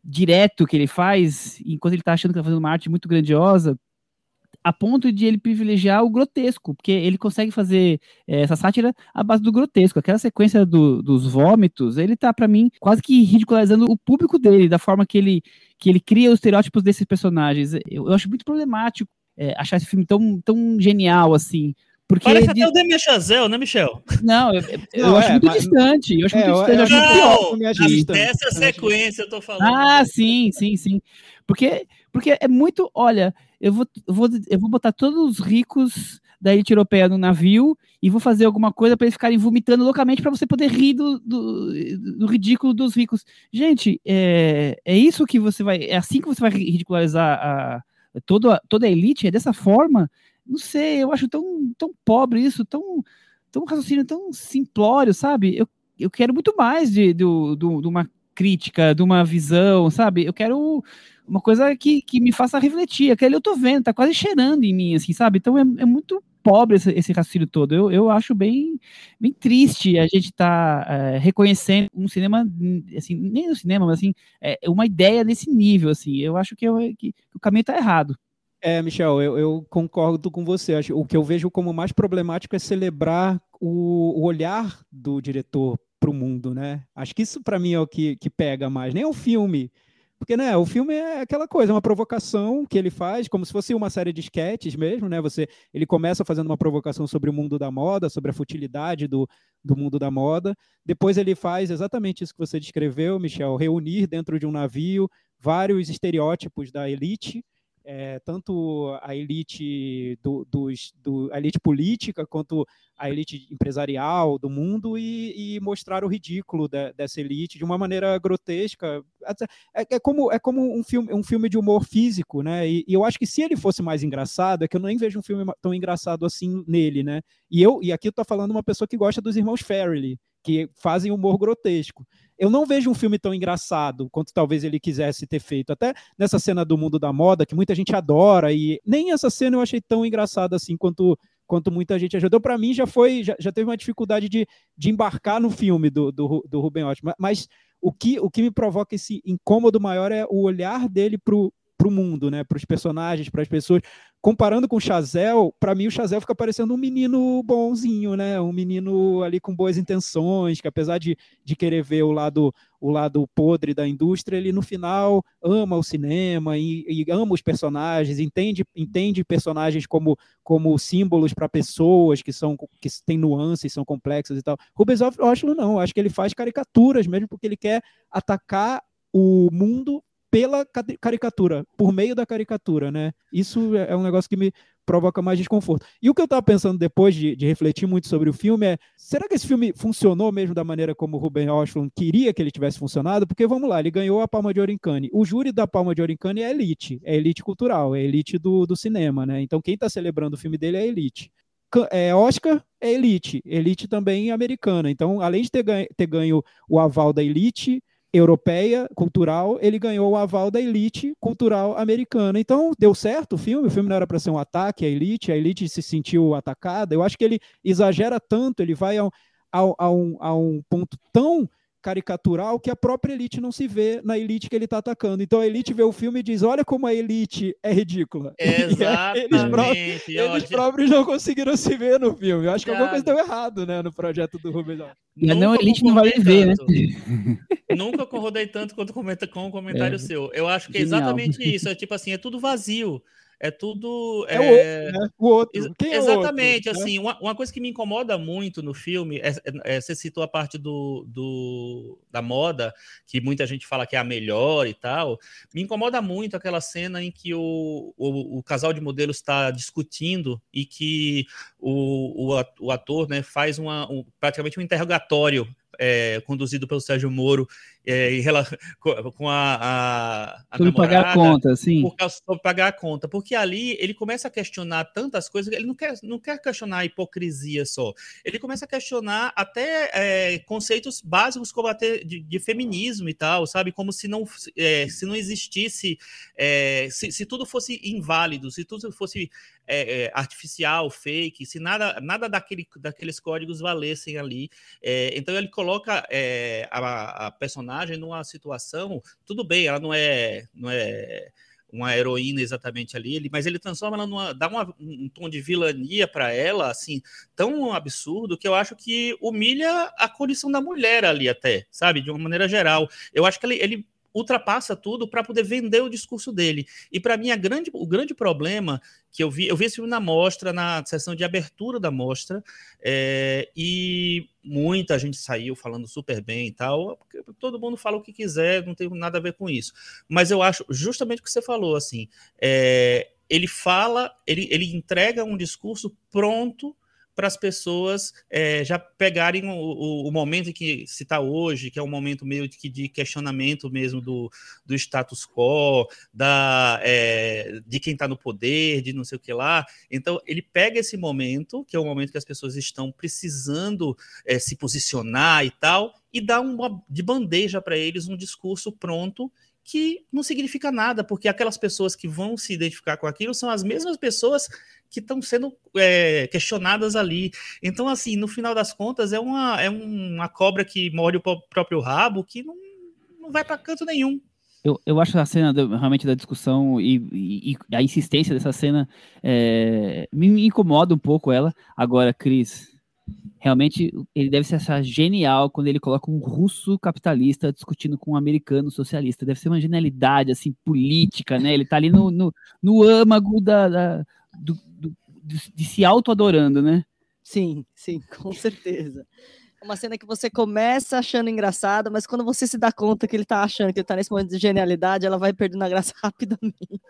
direto que ele faz, enquanto ele está achando que está fazendo uma arte muito grandiosa, a ponto de ele privilegiar o grotesco, porque ele consegue fazer é, essa sátira à base do grotesco. Aquela sequência do, dos vômitos, ele tá, para mim, quase que ridicularizando o público dele, da forma que ele, que ele cria os estereótipos desses personagens. Eu, eu acho muito problemático é, achar esse filme tão, tão genial assim. Porque Parece até o Demi Chazelle, né, Michel? Não, eu, eu não, acho é, muito mas... distante. Eu acho é, muito distante. Eu, eu acho não, pior, essa sequência eu tô falando. Ah, sim, sim, sim. Porque, porque é muito. Olha, eu vou, eu vou, eu vou botar todos os ricos da elite europeia no navio e vou fazer alguma coisa para eles ficarem vomitando loucamente para você poder rir do, do, do, ridículo dos ricos. Gente, é, é isso que você vai. É assim que você vai ridicularizar a, toda, toda a elite? É dessa forma? Não sei, eu acho tão, tão pobre isso, tão, tão raciocínio tão simplório, sabe? Eu, eu quero muito mais de, de, de, de uma crítica, de uma visão, sabe? Eu quero uma coisa que, que me faça refletir. Aquele eu tô vendo, tá quase cheirando em mim, assim, sabe? Então é, é muito pobre esse, esse raciocínio todo. Eu, eu acho bem, bem triste a gente estar tá, é, reconhecendo um cinema, assim, nem no cinema, mas assim, é, uma ideia nesse nível, assim. Eu acho que, eu, que o caminho tá errado. É, Michel, eu, eu, concordo com você. O que eu vejo como mais problemático é celebrar o, o olhar do diretor para o mundo, né? Acho que isso para mim é o que, que pega mais. Nem o filme porque, né, o filme é aquela coisa, uma provocação que ele faz, como se fosse uma série de sketches mesmo, né? Você, ele começa fazendo uma provocação sobre o mundo da moda, sobre a futilidade do, do mundo da moda. Depois ele faz exatamente isso que você descreveu, Michel, reunir dentro de um navio vários estereótipos da elite é, tanto a elite do, dos, do, a elite política quanto a elite empresarial do mundo e, e mostrar o ridículo de, dessa elite de uma maneira grotesca. É, é, como, é como um filme, um filme de humor físico, né? E, e, eu acho que se ele fosse mais engraçado, é que eu nem vejo um filme tão engraçado assim nele, né? E eu e aqui eu tô falando uma pessoa que gosta dos irmãos Farrelly, que fazem humor grotesco eu não vejo um filme tão engraçado quanto talvez ele quisesse ter feito. Até nessa cena do mundo da moda, que muita gente adora, e nem essa cena eu achei tão engraçada assim quanto, quanto muita gente ajudou. Para mim, já foi, já, já, teve uma dificuldade de, de embarcar no filme do, do, do Ruben Ott. Mas o que, o que me provoca esse incômodo maior é o olhar dele pro, pro mundo, né? Para os personagens, para as pessoas comparando com o Chazel, para mim o Chazel fica parecendo um menino bonzinho, né? Um menino ali com boas intenções, que apesar de, de querer ver o lado o lado podre da indústria, ele no final ama o cinema e, e ama os personagens, entende entende personagens como como símbolos para pessoas que são que têm nuances, são complexas e tal. Rubens Oslo não, acho que ele faz caricaturas mesmo porque ele quer atacar o mundo pela caricatura, por meio da caricatura, né? Isso é, é um negócio que me provoca mais desconforto. E o que eu estava pensando depois de, de, refletir muito sobre o filme é: será que esse filme funcionou mesmo da maneira como o Ruben Östlund queria que ele tivesse funcionado? Porque vamos lá, ele ganhou a Palma de Ouro em Cannes. O júri da Palma de Ouro em Cannes é elite, é elite cultural, é elite do, do cinema, né? Então quem está celebrando o filme dele é elite. É, Oscar é elite, elite também americana. Então, além de ter ganho, ter ganho o aval da elite, europeia, cultural, ele ganhou o aval da elite cultural americana. Então, deu certo o filme, o filme não era para ser um ataque à elite, a elite se sentiu atacada. Eu acho que ele exagera tanto, ele vai a, a, a, um, a um ponto tão caricatural que a própria elite não se vê na elite que ele está atacando. Então a elite vê o filme e diz: olha como a elite é ridícula. Exatamente. eles, próprios, eles próprios não conseguiram se ver no filme. Eu acho que alguma coisa deu errado né, no projeto do Rubens. E não, a elite não vai ver, né? Nunca concordei tanto quanto comenta com o comentário é. seu. Eu acho que é exatamente isso. É tipo assim, é tudo vazio. É tudo. É, é... O, outro, né? o outro. Quem Exatamente, é outro, assim, né? uma, uma, coisa que me incomoda muito no filme é, é, é, você citou a parte do, do, da moda, que muita gente fala que é a melhor e tal. Me incomoda muito aquela cena em que o, o, o casal de modelos está discutindo e que o, o, o ator né, faz uma, um, praticamente um interrogatório é, conduzido pelo Sérgio Moro é, em relação, com a, a, a sobre pagar a conta, sim. Por causa, sobre pagar a conta, porque ali ele começa a questionar tantas coisas, ele não quer, não quer questionar a hipocrisia só, ele começa a questionar até é, conceitos básicos como até de, de, feminismo e tal, sabe, como se não, é, se não existisse, é, se, se tudo fosse inválido, se tudo fosse é, é, artificial, fake, se nada, nada daquele, daqueles códigos valessem ali. É, então ele coloca é, a, a, personagem numa situação, tudo bem, ela não é, não é uma heroína exatamente ali, mas ele transforma ela numa, dá uma, um tom de vilania para ela, assim, tão absurdo que eu acho que humilha a condição da mulher ali até, sabe, de uma maneira geral. Eu acho que ele, ele ultrapassa tudo para poder vender o discurso dele. E para mim, grande, o grande problema que eu vi, eu vi esse filme na mostra, na sessão de abertura da mostra, é, e muita gente saiu falando super bem e tal. Todo mundo fala o que quiser, não tem nada a ver com isso. Mas eu acho justamente o que você falou, assim, é, ele fala, ele, ele entrega um discurso pronto para as pessoas é, já pegarem o, o, o, momento que se está hoje, que é um momento meio de, de questionamento mesmo do, do status quo, da, é, de quem está no poder, de não sei o que lá. Então, ele pega esse momento, que é o momento que as pessoas estão precisando é, se posicionar e tal, e dá uma, de bandeja para eles um discurso pronto que não significa nada, porque aquelas pessoas que vão se identificar com aquilo são as mesmas pessoas que estão sendo é, questionadas ali. Então, assim, no final das contas, é uma, é uma cobra que morde o próprio rabo que não, não vai para canto nenhum. Eu, eu acho a cena realmente da discussão e, e, e, a insistência dessa cena é, me incomoda um pouco ela. Agora, Cris, realmente ele deve se achar genial quando ele coloca um russo capitalista discutindo com um americano socialista. Deve ser uma genialidade assim política, né? Ele está ali no, no, no âmago da, da do, de, de se auto-adorando, né? Sim, sim, com certeza. É uma cena que você começa achando engraçada, mas quando você se dá conta que ele tá achando que ele tá nesse momento de genialidade, ela vai perdendo a graça rapidamente.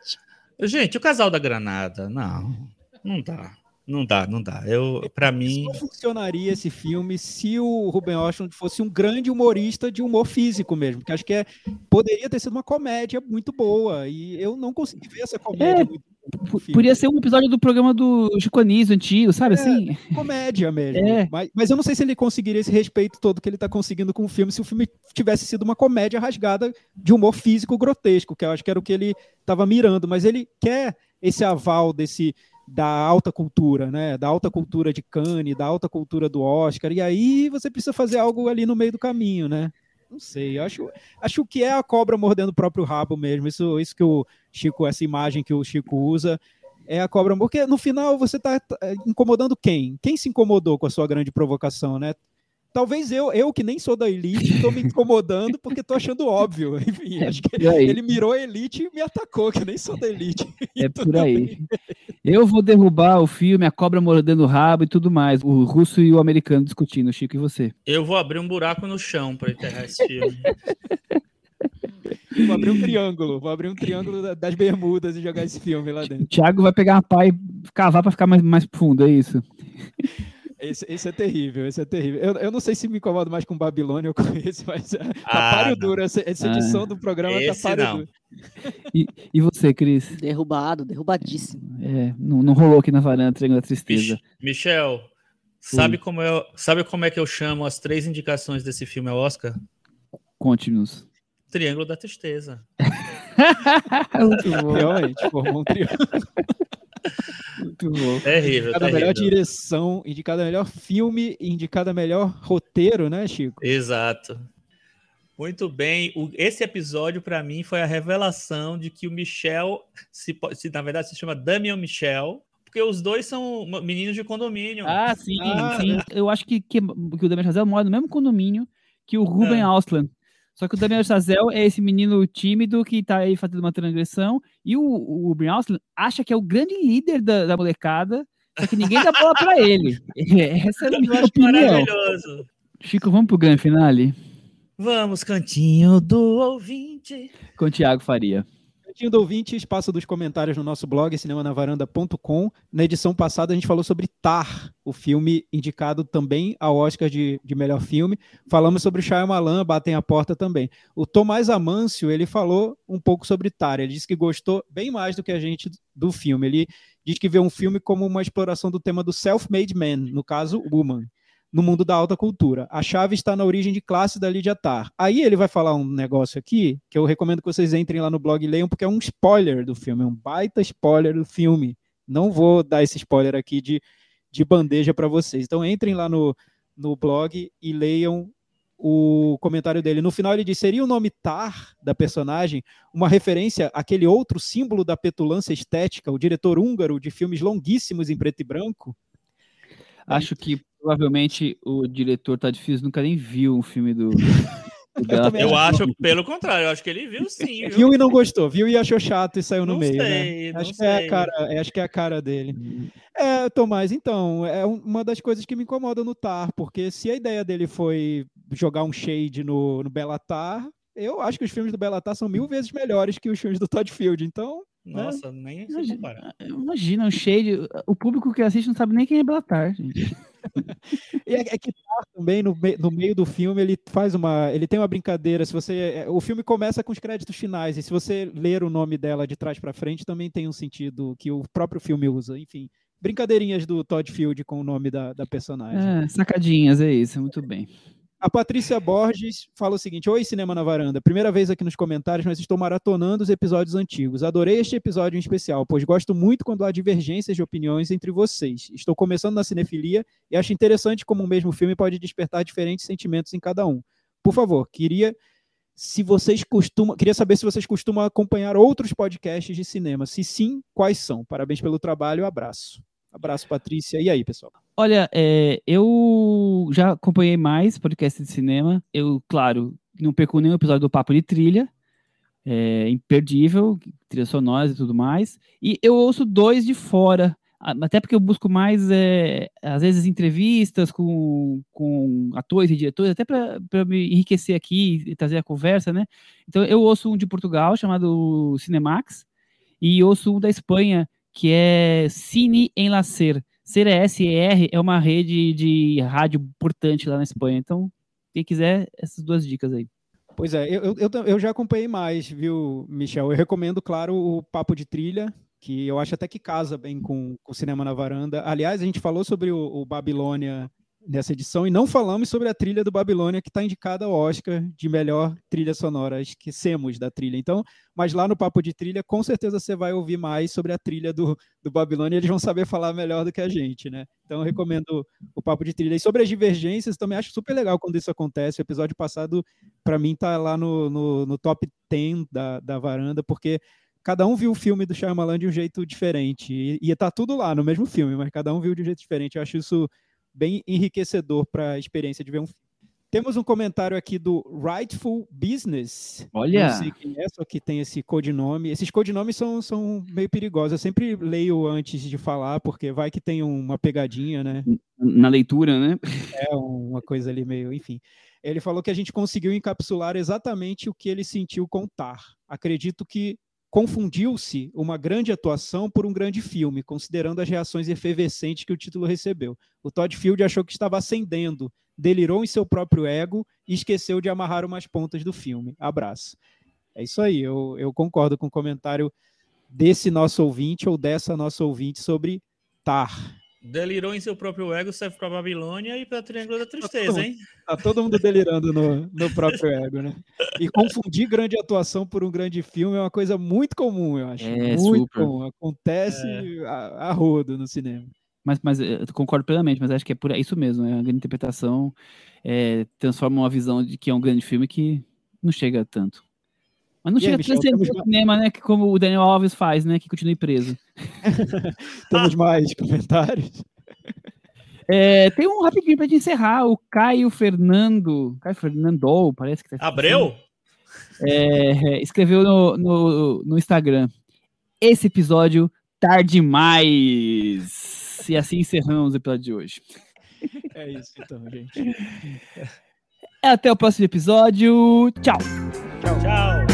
Gente, o casal da Granada, não, não dá. Não dá, não dá. Eu, para mim. Não funcionaria esse filme se o Ruben Östlund fosse um grande humorista de humor físico mesmo, que acho que é, poderia ter sido uma comédia muito boa. E eu não consegui ver essa comédia é, muito Podia ser um episódio do programa do Chico Anísio antigo, sabe é, assim? Comédia mesmo. É. Mas, mas, eu não sei se ele conseguiria esse respeito todo que ele está conseguindo com o filme se o filme tivesse sido uma comédia rasgada de humor físico grotesco, que eu acho que era o que ele estava mirando. Mas ele quer esse aval desse da alta cultura, né? Da alta cultura de Cannes, da alta cultura do Oscar. E aí você precisa fazer algo ali no meio do caminho, né? Não sei, acho, acho que é a cobra mordendo o próprio rabo mesmo. Isso, isso que o Chico, essa imagem que o Chico usa, é a cobra, porque no final você está tá, incomodando quem? Quem se incomodou com a sua grande provocação, né? Talvez eu, eu que nem sou da elite, estou me incomodando porque estou achando óbvio. Enfim, é acho que ele mirou a elite e me atacou, que eu nem sou da elite. É por aí. Eu vou derrubar o filme, a cobra mordendo o rabo e tudo mais. O russo e o americano discutindo, Chico, e você? Eu vou abrir um buraco no chão para enterrar esse filme. Vou abrir um triângulo, vou abrir um triângulo das bermudas e jogar esse filme lá dentro. O Thiago vai pegar uma pá e cavar para ficar mais, mais fundo, é isso? Esse, esse, é terrível, esse é terrível. Eu, eu não sei se me incomodo mais com Babilônia ou com esse, mas é, tá ah, páreo duro. Essa, essa edição ah, do programa tá páreo não. duro. E, e você, Cris? Derrubado, derrubadíssimo. É, não, não rolou aqui na varanda, Triângulo da Tristeza. Michel, sabe como, eu, sabe como é que eu chamo as três indicações desse filme ao Oscar? Conte-nos. Triângulo da Tristeza. Muito bom. Realmente, formou um triângulo. Muito bom. Terrível, Indicada a melhor direção, indicada a melhor filme, e indicada a melhor roteiro, né, Chico? Exato. Muito bem. O- esse episódio, para mim, foi a revelação de que o Michel, se, se na verdade se chama Damian Michel, porque os dois são meninos de condomínio. Ah, sim, Ah, sim. Eu acho que, que, que o Damian Chazelle mora no mesmo condomínio que o Ruben É. Ausland. Só que o Damian Chazelle é esse menino tímido que tá aí fazendo uma transgressão e o, o Ruben Ausland acha que é o grande líder da, da molecada, só que ninguém dá bola pra ele. Essa é a minha opinião. maravilhoso. Chico, vamos pro grande finale? Vamos, cantinho do ouvinte. Com o Thiago Faria. Cantinho do ouvinte, espaço dos comentários no nosso blog, cinemanavaranda.com. Na edição passada a gente falou sobre Tar, o filme indicado também ao Oscar de, de melhor filme. Falamos sobre Shyamalan, Batem a Porta também. O Tomás Amâncio, ele falou um pouco sobre Tar. Ele disse que gostou bem mais do que a gente do filme. Ele diz que vê um filme como uma exploração do tema do self-made man, no caso, woman no mundo da alta cultura. A chave está na origem de classe da Lydia Tarr. Aí ele vai falar um negócio aqui que eu recomendo que vocês entrem lá no blog e leiam, porque é um spoiler do filme, é um baita spoiler do filme. Não vou dar esse spoiler aqui de, de bandeja para vocês. Então entrem lá no, no blog e leiam o comentário dele. No final ele diz: seria o nome Tar da personagem uma referência àquele outro símbolo da petulância estética, o diretor húngaro de filmes longuíssimos em preto e branco? Acho que provavelmente o diretor Todd Fields nunca nem viu um filme do. do Eu acho, pelo contrário, eu acho que ele viu sim. Viu? Viu e não gostou, viu e achou chato e saiu no Não meio, sei, né? não Acho que, é sei. a cara, é, acho que é a cara dele. É, Tomás, então, é um- uma das coisas que me incomoda no Tar, porque se a ideia dele foi jogar um shade no, no Bellatar, eu acho que os filmes do Bellatar são mil vezes melhores que os filmes do Todd Field, então... Nossa, nem se Imagina, imagina, o Shade. O público que assiste não sabe nem quem é Belatar, gente. E é, é que Tar também, no, mei- no meio do filme, ele faz uma... ele tem uma brincadeira, se você... é, O filme começa com os créditos finais, e se você ler o nome dela de trás para frente, também tem um sentido que o próprio filme usa, enfim... Brincadeirinhas do Todd Field com o nome da, da personagem. É, sacadinhas, é isso, muito bem. A Patrícia Borges fala o seguinte: Oi, Cinema na Varanda. Primeira vez aqui nos comentários, mas estou maratonando os episódios antigos. Adorei este episódio em especial, pois gosto muito quando há divergências de opiniões entre vocês. Estou começando na cinefilia e acho interessante como o mesmo filme pode despertar diferentes sentimentos em cada um. Por favor, queria se vocês costumam, queria saber se vocês costumam acompanhar outros podcasts de cinema. Se sim, quais são? Parabéns pelo trabalho, abraço. Abraço, Patrícia. E aí, pessoal? Olha, é, eu já acompanhei mais podcast de cinema. Eu, claro, não perco nenhum episódio do Papo de Trilha. É imperdível, trilhas sonoras e tudo mais. E eu ouço dois de fora, até porque eu busco mais, é, às vezes, entrevistas com, com atores e diretores, até para me enriquecer aqui e trazer a conversa, né? Então, eu ouço um de Portugal, chamado Cinemax, e ouço um da Espanha, que é Cine Enlacer. CRSR é uma rede de rádio importante lá na Espanha. Então, quem quiser, essas duas dicas aí. Pois é, eu, eu, eu, eu já acompanhei mais, viu, Michel? Eu recomendo, claro, o Papo de Trilha, que eu acho até que casa bem com o Cinema na Varanda. Aliás, a gente falou sobre o, o Babilônia nessa edição e não falamos sobre a trilha do Babilônia, que está indicada ao Oscar de melhor trilha sonora. Esquecemos da trilha. Então, mas lá no Papo de Trilha, com certeza você vai ouvir mais sobre a trilha do, do Babilônia eles vão saber falar melhor do que a gente, né? Então, eu recomendo o Papo de Trilha. E sobre as divergências, também acho super legal quando isso acontece. O episódio passado para mim tá lá no, no, no, top 10 da, da varanda, porque cada um viu o filme do Shyamalan de um jeito diferente. E, e tá tudo lá no mesmo filme, mas cada um viu de um jeito diferente. Eu acho isso bem enriquecedor para a experiência de ver um filme. Temos um comentário aqui do Rightful Business. Olha! Não sei quem é, só que tem esse codinome. Esses codinomes são, são meio perigosos. Eu sempre leio antes de falar, porque vai que tem uma pegadinha, né? Na leitura, né? É uma coisa ali meio, enfim. Ele falou que a gente conseguiu encapsular exatamente o que ele sentiu contar. Acredito que confundiu-se uma grande atuação por um grande filme, considerando as reações efervescentes que o título recebeu. O Todd Field achou que estava ascendendo, delirou em seu próprio ego e esqueceu de amarrar umas pontas do filme. Abraço. É isso aí, eu, eu concordo com o comentário desse nosso ouvinte ou dessa nossa ouvinte sobre Tar. Delirou em seu próprio ego, serve para Babilônia e para Triângulo da Tristeza, hein? Tá todo mundo delirando no, no próprio ego, né? E confundir grande atuação por um grande filme é uma coisa muito comum, eu acho. É, muito super. comum. Acontece É. a, a rodo no cinema. Mas, mas eu concordo plenamente, mas acho que é por isso mesmo. É a grande interpretação é, transforma uma visão de que é um grande filme que não chega tanto. Mas não E aí, chega a Michel, transcender o cinema, né? Que como o Daniel Alves faz, né? Que continue preso. Temos mais comentários? É, tem um rapidinho pra gente encerrar. O Caio Fernando. Caio Fernando, parece que tá Abreu? é, escreveu no, no, no Instagram. Esse episódio tá demais. E assim encerramos o episódio de hoje. É isso então, gente. Até o próximo episódio. Tchau. Tchau.